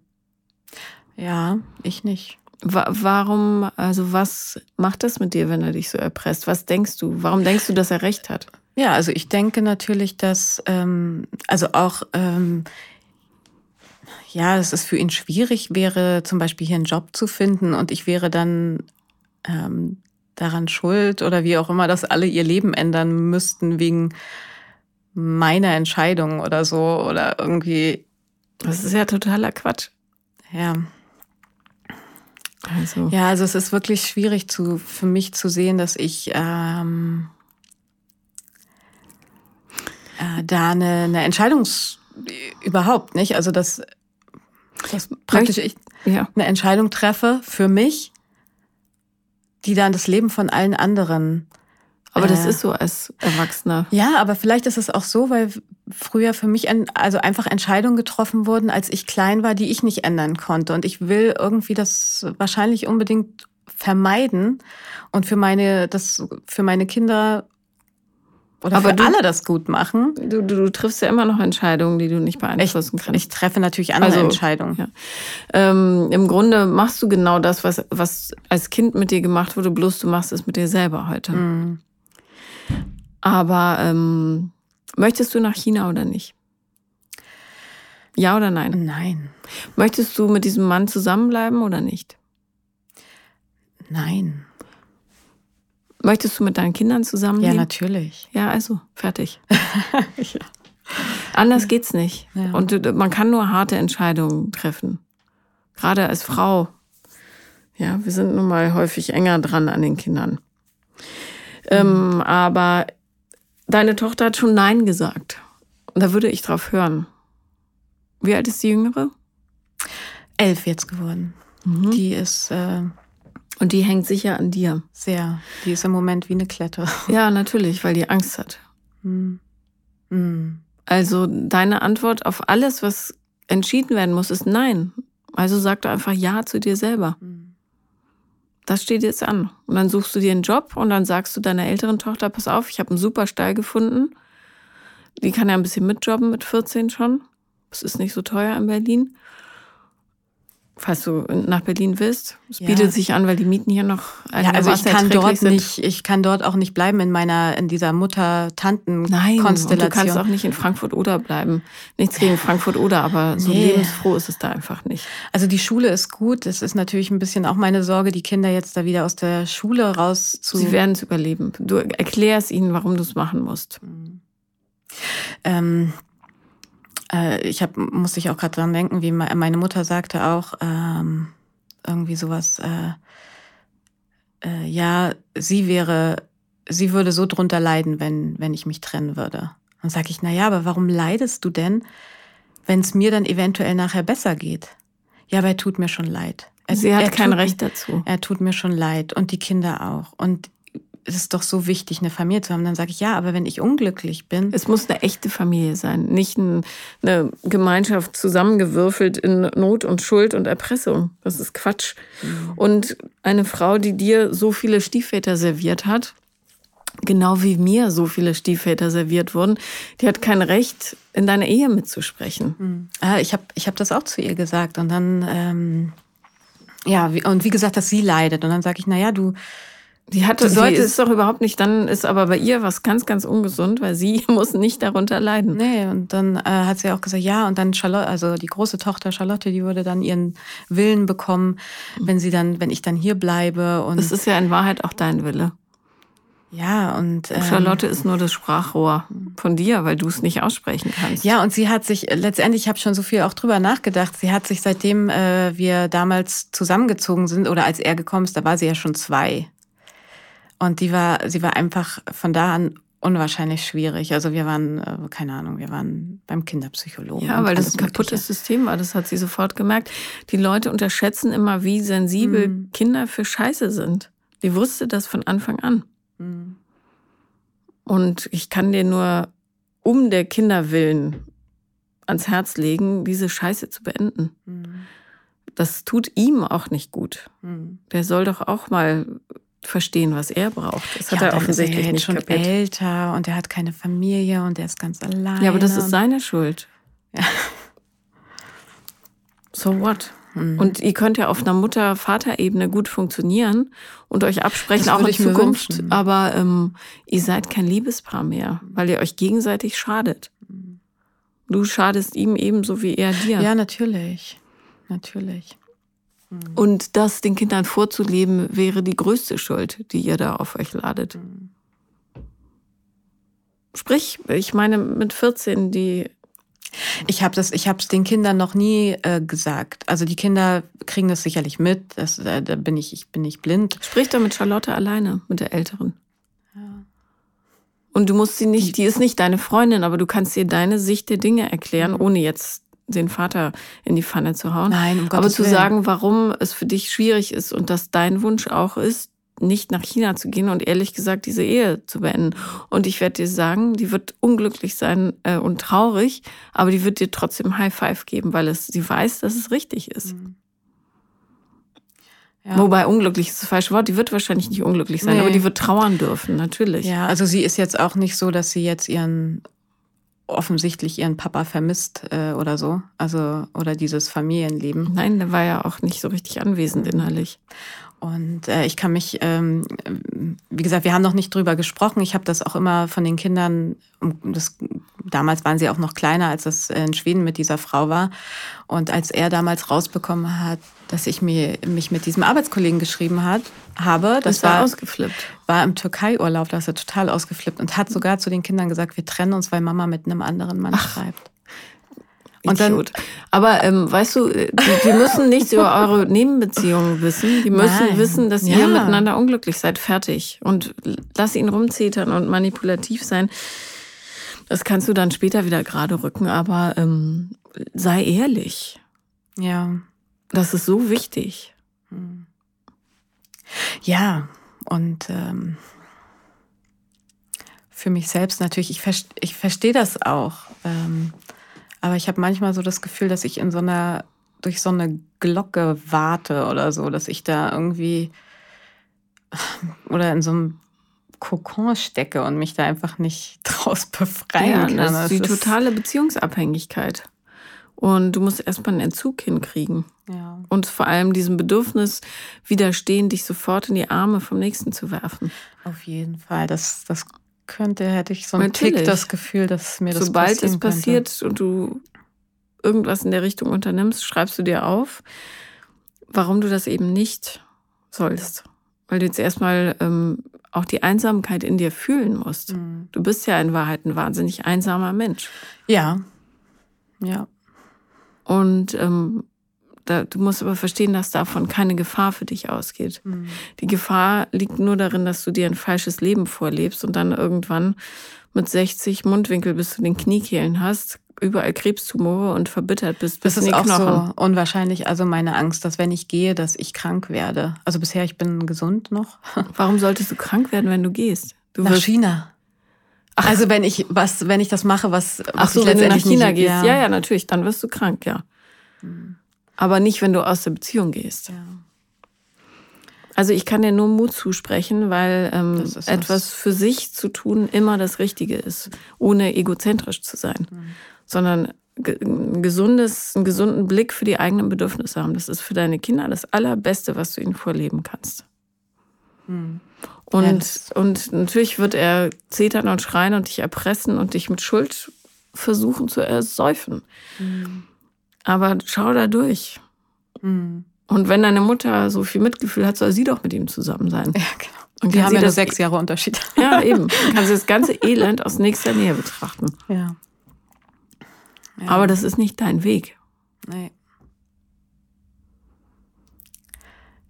Ja, ich nicht. Warum, also was macht das mit dir, wenn er dich so erpresst? Was denkst du? Warum denkst du, dass er recht hat? Ja, also ich denke natürlich, dass, ähm, also auch, ähm, ja, dass es für ihn schwierig wäre, zum Beispiel hier einen Job zu finden und ich wäre dann ähm, daran schuld oder wie auch immer, dass alle ihr Leben ändern müssten wegen meiner Entscheidung oder so oder irgendwie. Das ist ja totaler Quatsch. Ja. Also. Ja, also es ist wirklich schwierig zu, für mich zu sehen, dass ich ähm, äh, da eine, eine Entscheidungs überhaupt nicht, also dass, dass praktisch ich ja. eine Entscheidung treffe für mich, die dann das Leben von allen anderen aber das äh, ist so als Erwachsener. Ja, aber vielleicht ist es auch so, weil früher für mich also einfach Entscheidungen getroffen wurden, als ich klein war, die ich nicht ändern konnte. Und ich will irgendwie das wahrscheinlich unbedingt vermeiden und für meine, das, für meine Kinder oder Aber für du- alle das gut machen. Du, du, du triffst ja immer noch Entscheidungen, die du nicht Ich, beeinflussen kannst. ich treffe natürlich andere Also, Entscheidungen. ja. Ähm, Im Grunde machst du genau das, was, was als Kind mit dir gemacht wurde, bloß du machst es mit dir selber heute. Mhm. Aber ähm, möchtest du nach China oder nicht? Ja oder nein? Nein, Möchtest du mit diesem Mann zusammenbleiben oder nicht? nein. Möchtest du mit deinen Kindern Ja, zusammenleben? natürlich. Ja, also, fertig. Anders geht's nicht. Ja. Und äh, man kann nur harte Entscheidungen treffen. Gerade als Frau. Ja, wir sind nun mal häufig enger dran an den Kindern. Ähm, aber deine Tochter hat schon Nein gesagt. Und da würde ich drauf hören. Wie alt ist die Jüngere? Elf jetzt geworden. Mhm. Die ist äh, Und die hängt sicher an dir. sehr, die ist im Moment wie eine Klette. Ja, natürlich, weil die Angst hat. Mhm. Mhm. Also deine Antwort auf alles, was entschieden werden muss, ist Nein. Also sag doch einfach Ja zu dir selber. Mhm. Das steht jetzt an. Und dann suchst du dir einen Job und dann sagst du deiner älteren Tochter, pass auf, ich habe einen super Stall gefunden. Die kann ja ein bisschen mitjobben mit 14 schon. Es ist nicht so teuer in Berlin. Falls du nach Berlin willst. Es Ja. bietet sich an, weil die Mieten hier noch Ja, also ich kann dort sind. nicht, ich kann dort auch nicht bleiben in meiner, in dieser Nein, Mutter-Tanten-Konstellation. du kannst auch nicht in Frankfurt oder bleiben. Nichts gegen Frankfurt oder, aber so Nee. lebensfroh ist es da einfach nicht. Also die Schule ist gut. Es ist natürlich ein bisschen auch meine Sorge, die Kinder jetzt da wieder aus der Schule raus zu. Sie werden es überleben. Du erklärst ihnen, warum du es machen musst. ähm, äh, ich hab, musste ich auch gerade dran denken, wie me- meine Mutter sagte auch ähm, irgendwie sowas. Äh, äh, ja, sie wäre, sie würde so drunter leiden, wenn wenn ich mich trennen würde. Dann sage ich, na ja, aber warum leidest du denn, wenn es mir dann eventuell nachher besser geht? Ja, aber er tut mir schon leid. Er, Sie hat kein tut- Recht dazu. Er tut mir schon leid und die Kinder auch. Und es ist doch so wichtig, eine Familie zu haben. Dann sage ich, ja, aber wenn ich unglücklich bin, Es muss eine echte Familie sein, nicht ein, eine Gemeinschaft zusammengewürfelt in Not und Schuld und Erpressung. Das ist Quatsch. Und eine Frau, die dir so viele Stiefväter serviert hat, genau wie mir so viele Stiefväter serviert wurden, die hat kein Recht, in deiner Ehe mitzusprechen. Ah, ich habe ich hab das auch zu ihr gesagt. Und dann, ähm, ja, wie, und wie gesagt, dass sie leidet. Und dann sage ich, na ja, du, Die hatte, Du sie solltest- ist doch überhaupt nicht, dann ist aber bei ihr was ganz, ganz ungesund, weil sie muss nicht darunter leiden. nee, und dann äh, hat sie auch gesagt, ja, und dann Charlotte, also die große Tochter Charlotte, die würde dann ihren Willen bekommen, wenn sie dann, wenn ich dann hier bleibe. Und Das ist ja in Wahrheit auch dein Wille. ja, und ähm, Charlotte ist nur das Sprachrohr von dir, weil du es nicht aussprechen kannst. Ja, und sie hat sich, letztendlich, ich habe schon so viel auch drüber nachgedacht, sie hat sich seitdem äh, wir damals zusammengezogen sind oder als er gekommen ist, da war sie ja schon zwei. Und die war, sie war einfach von da an unwahrscheinlich schwierig. Also wir waren, äh, keine Ahnung, wir waren beim Kinderpsychologen. Ja, weil das ein kaputtes Mögliche. System war. Das hat sie sofort gemerkt. Die Leute unterschätzen immer, wie sensibel Mhm. Kinder für Scheiße sind. Die wusste das von Anfang an. Mhm. Und ich kann dir nur um der Kinder willen ans Herz legen, diese Scheiße zu beenden. Mhm. Das tut ihm auch nicht gut. Mhm. Der soll doch auch mal verstehen, was er braucht. Das hat ja, er dann ist offensichtlich er nicht schon kapiert. älter und er hat keine Familie und er ist ganz alleine. Ja, aber das ist seine Schuld. Ja. So what? Mhm. Und ihr könnt ja auf einer Mutter-Vater-Ebene gut funktionieren und euch absprechen, auch in Zukunft. wünschen. Aber ähm, ihr seid kein Liebespaar mehr, weil ihr euch gegenseitig schadet. Du schadest ihm ebenso wie er dir. ja, natürlich. Natürlich. Und das den Kindern vorzuleben, wäre die größte Schuld, die ihr da auf euch ladet. Mhm. Sprich, ich meine, mit 14, die Ich habe das, ich habe es den Kindern noch nie äh, gesagt. Also die Kinder kriegen das sicherlich mit. Das, äh, da bin ich, ich bin nicht blind. Sprich doch mit Charlotte alleine, mit der Älteren. Und du musst sie nicht, die ist nicht deine Freundin, aber du kannst ihr deine Sicht der Dinge erklären, ohne jetzt den Vater in die Pfanne zu hauen. Nein, um aber Gottes zu Willen. sagen, warum es für dich schwierig ist und dass dein Wunsch auch ist, nicht nach China zu gehen und ehrlich gesagt diese Ehe zu beenden. Und ich werde dir sagen, die wird unglücklich sein äh, und traurig, aber die wird dir trotzdem High Five geben, weil es sie weiß, dass es richtig ist. Ja. Wobei unglücklich ist das falsche Wort. Die wird wahrscheinlich nicht unglücklich sein, nee. aber die wird trauern dürfen, natürlich. Ja, also sie ist jetzt auch nicht so, dass sie jetzt ihren offensichtlich ihren Papa vermisst äh, oder so. Also, oder dieses Familienleben. Nein, der war ja auch nicht so richtig anwesend innerlich. Und äh, ich kann mich, ähm, wie gesagt, wir haben noch nicht drüber gesprochen. Ich habe das auch immer von den Kindern, das, damals waren sie auch noch kleiner, als das in Schweden mit dieser Frau war. Und als er damals rausbekommen hat, dass ich mir, mich mit diesem Arbeitskollegen geschrieben hat, habe, das, das war, war ausgeflippt. War im Türkei-Urlaub, da ist er total ausgeflippt und hat sogar zu den Kindern gesagt, wir trennen uns, weil Mama mit einem anderen Mann Ach. schreibt. Und dann, Aber ähm, weißt du, die, die müssen nichts über eure Nebenbeziehungen wissen. Die müssen Nein. wissen, dass ja. ihr miteinander unglücklich seid. Fertig. Und lass ihn rumzetern und manipulativ sein. Das kannst du dann später wieder gerade rücken, aber ähm, sei ehrlich. Ja. Das ist so wichtig. Ja, und ähm, für mich selbst natürlich, ich, verste, ich verstehe das auch. Ähm, aber ich habe manchmal so das Gefühl, dass ich in so einer, durch so eine Glocke warte oder so, dass ich da irgendwie oder in so einem Kokon stecke und mich da einfach nicht draus befreien ja, kann. Das ist die das totale Beziehungsabhängigkeit. Und du musst erstmal einen Entzug hinkriegen. Ja. Und vor allem diesem Bedürfnis widerstehen, dich sofort in die Arme vom Nächsten zu werfen. Auf jeden Fall. Das, das könnte, hätte ich so ein Tick das Gefühl, dass mir das Sobald es passiert könnte. und du irgendwas in der Richtung unternimmst, schreibst du dir auf, warum du das eben nicht sollst. Weil du jetzt erstmal ähm, auch die Einsamkeit in dir fühlen musst. Mhm. Du bist ja in Wahrheit ein wahnsinnig einsamer Mensch. Ja. Ja. Und ähm, da, du musst aber verstehen, dass davon keine Gefahr für dich ausgeht. Mhm. Die Gefahr liegt nur darin, dass du dir ein falsches Leben vorlebst und dann irgendwann mit 60 Mundwinkel bis zu den Kniekehlen hast, überall Krebstumore und verbittert bist. Bis das ist auch Knochen. so unwahrscheinlich. Also meine Angst, dass wenn ich gehe, dass ich krank werde. Also bisher, ich bin gesund noch. Warum solltest du krank werden, wenn du gehst? Du Nach China. Ach. Also wenn ich was, wenn ich das mache, was, was Ach so, wenn du nach China nicht, gehst, ja. ja, ja, natürlich, dann wirst du krank, ja. Hm. Aber nicht, wenn du aus der Beziehung gehst. Ja. Also ich kann dir nur Mut zusprechen, weil ähm, etwas für sich zu tun immer das Richtige ist, ohne egozentrisch zu sein, mhm. sondern ein gesundes, einen gesunden Blick für die eigenen Bedürfnisse haben. Das ist für deine Kinder das Allerbeste, was du ihnen vorleben kannst. Mhm. Und, ja, und natürlich wird er zetern und schreien und dich erpressen und dich mit Schuld versuchen zu ersäufen. Mhm. Aber schau da durch. Mhm. Und wenn deine Mutter so viel Mitgefühl hat, soll sie doch mit ihm zusammen sein. Ja, genau. Und wir haben ja nur sechs Jahre Unterschied. Ja, eben. Dann kann sie das ganze Elend aus nächster Nähe betrachten. Ja. ja. Aber das ist nicht dein Weg. Nee.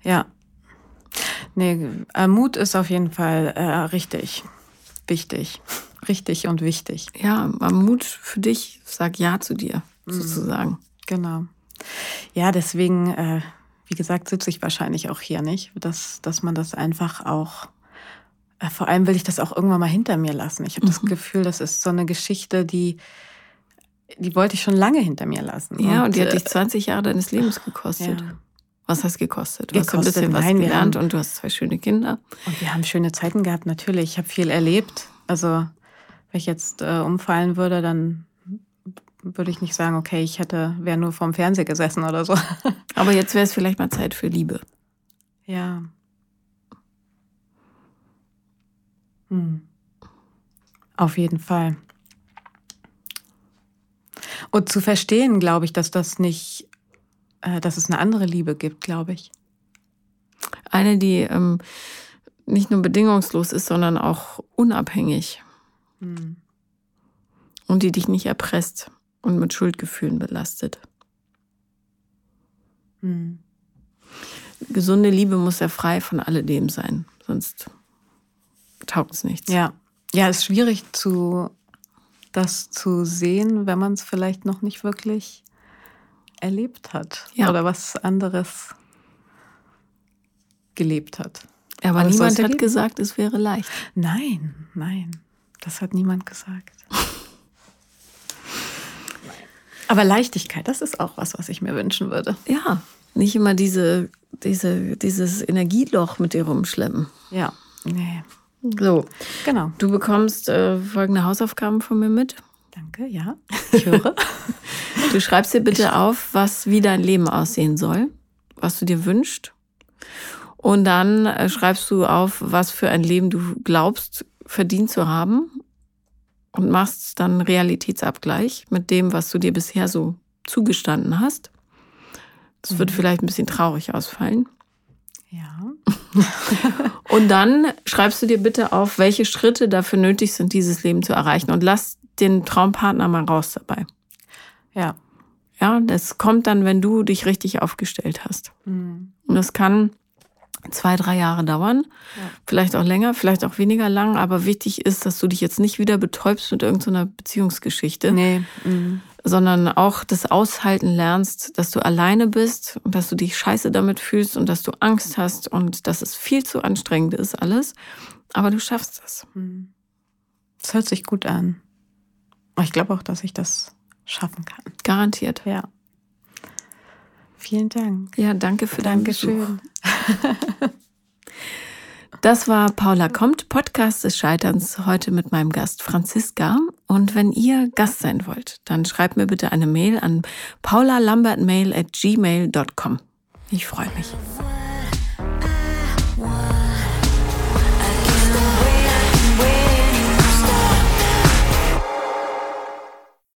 Ja. Nee, äh, Mut ist auf jeden Fall äh, richtig. Wichtig. Richtig und wichtig. Ja, Mut für dich, sag Ja zu dir, mhm. sozusagen. Genau. Ja, deswegen, äh, wie gesagt, sitze ich wahrscheinlich auch hier nicht, dass, dass man das einfach auch, äh, vor allem will ich das auch irgendwann mal hinter mir lassen. Ich habe mhm. das Gefühl, das ist so eine Geschichte, die, die wollte ich schon lange hinter mir lassen. Ja, und, und die hat dich 20 Jahre deines Lebens gekostet. Ja. Was heißt gekostet? Du gekostet, hast ein bisschen was gelernt und du hast zwei schöne Kinder. Und wir haben schöne Zeiten gehabt, natürlich. Ich habe viel erlebt. Also, wenn ich jetzt äh, umfallen würde, dann würde ich nicht sagen, okay, ich hätte, wäre nur vorm Fernseher gesessen oder so. Aber jetzt wäre es vielleicht mal Zeit für Liebe. Ja. Hm. Auf jeden Fall. Und zu verstehen, glaube ich, dass das nicht, dass es eine andere Liebe gibt, glaube ich. Eine, die ähm, nicht nur bedingungslos ist, sondern auch unabhängig. Hm. Und die dich nicht erpresst und mit Schuldgefühlen belastet. Hm. Gesunde Liebe muss ja frei von alledem sein, sonst taugt es nichts. Ja, ja, ist schwierig zu das zu sehen, wenn man es vielleicht noch nicht wirklich erlebt hat ja. oder was anderes gelebt hat. Aber, Aber niemand hat gesagt, es wäre leicht. Nein, nein, das hat niemand gesagt. Aber Leichtigkeit, das ist auch was, was ich mir wünschen würde. Ja, Nicht immer diese, diese, dieses Energieloch mit dir rumschleppen. Ja, nee. So, Genau. du bekommst äh, folgende Hausaufgaben von mir mit. Danke, ja. Ich höre. Du schreibst dir bitte auf, was wie dein Leben aussehen soll, was du dir wünschst. Und dann äh, schreibst du auf, was für ein Leben du glaubst, verdient zu haben. Und machst dann einen Realitätsabgleich mit dem, was du dir bisher so zugestanden hast. Das wird Mhm. vielleicht ein bisschen traurig ausfallen. ja. Und dann schreibst du dir bitte auf, welche Schritte dafür nötig sind, dieses Leben zu erreichen. Und lass den Traumpartner mal raus dabei. Ja. Ja, das kommt dann, wenn du dich richtig aufgestellt hast. Mhm. Und das kann zwei, drei Jahre dauern. Ja. Vielleicht auch länger, vielleicht auch weniger lang. Aber wichtig ist, dass du dich jetzt nicht wieder betäubst mit irgendeiner Beziehungsgeschichte, Nee. Mhm. sondern auch das Aushalten lernst, dass du alleine bist und dass du dich scheiße damit fühlst und dass du Angst hast und dass es viel zu anstrengend ist alles. Aber du schaffst es. Mhm. Das hört sich gut an. Aber ich glaube auch, dass ich das schaffen kann. Garantiert. Ja. Vielen Dank. Ja, danke für deinen Besuch. Dankeschön. Das war Paula kommt, Podcast des Scheiterns, heute mit meinem Gast Franziska. Und wenn ihr Gast sein wollt, dann schreibt mir bitte eine Mail an paulalambertmail at gmail.com. Ich freue mich.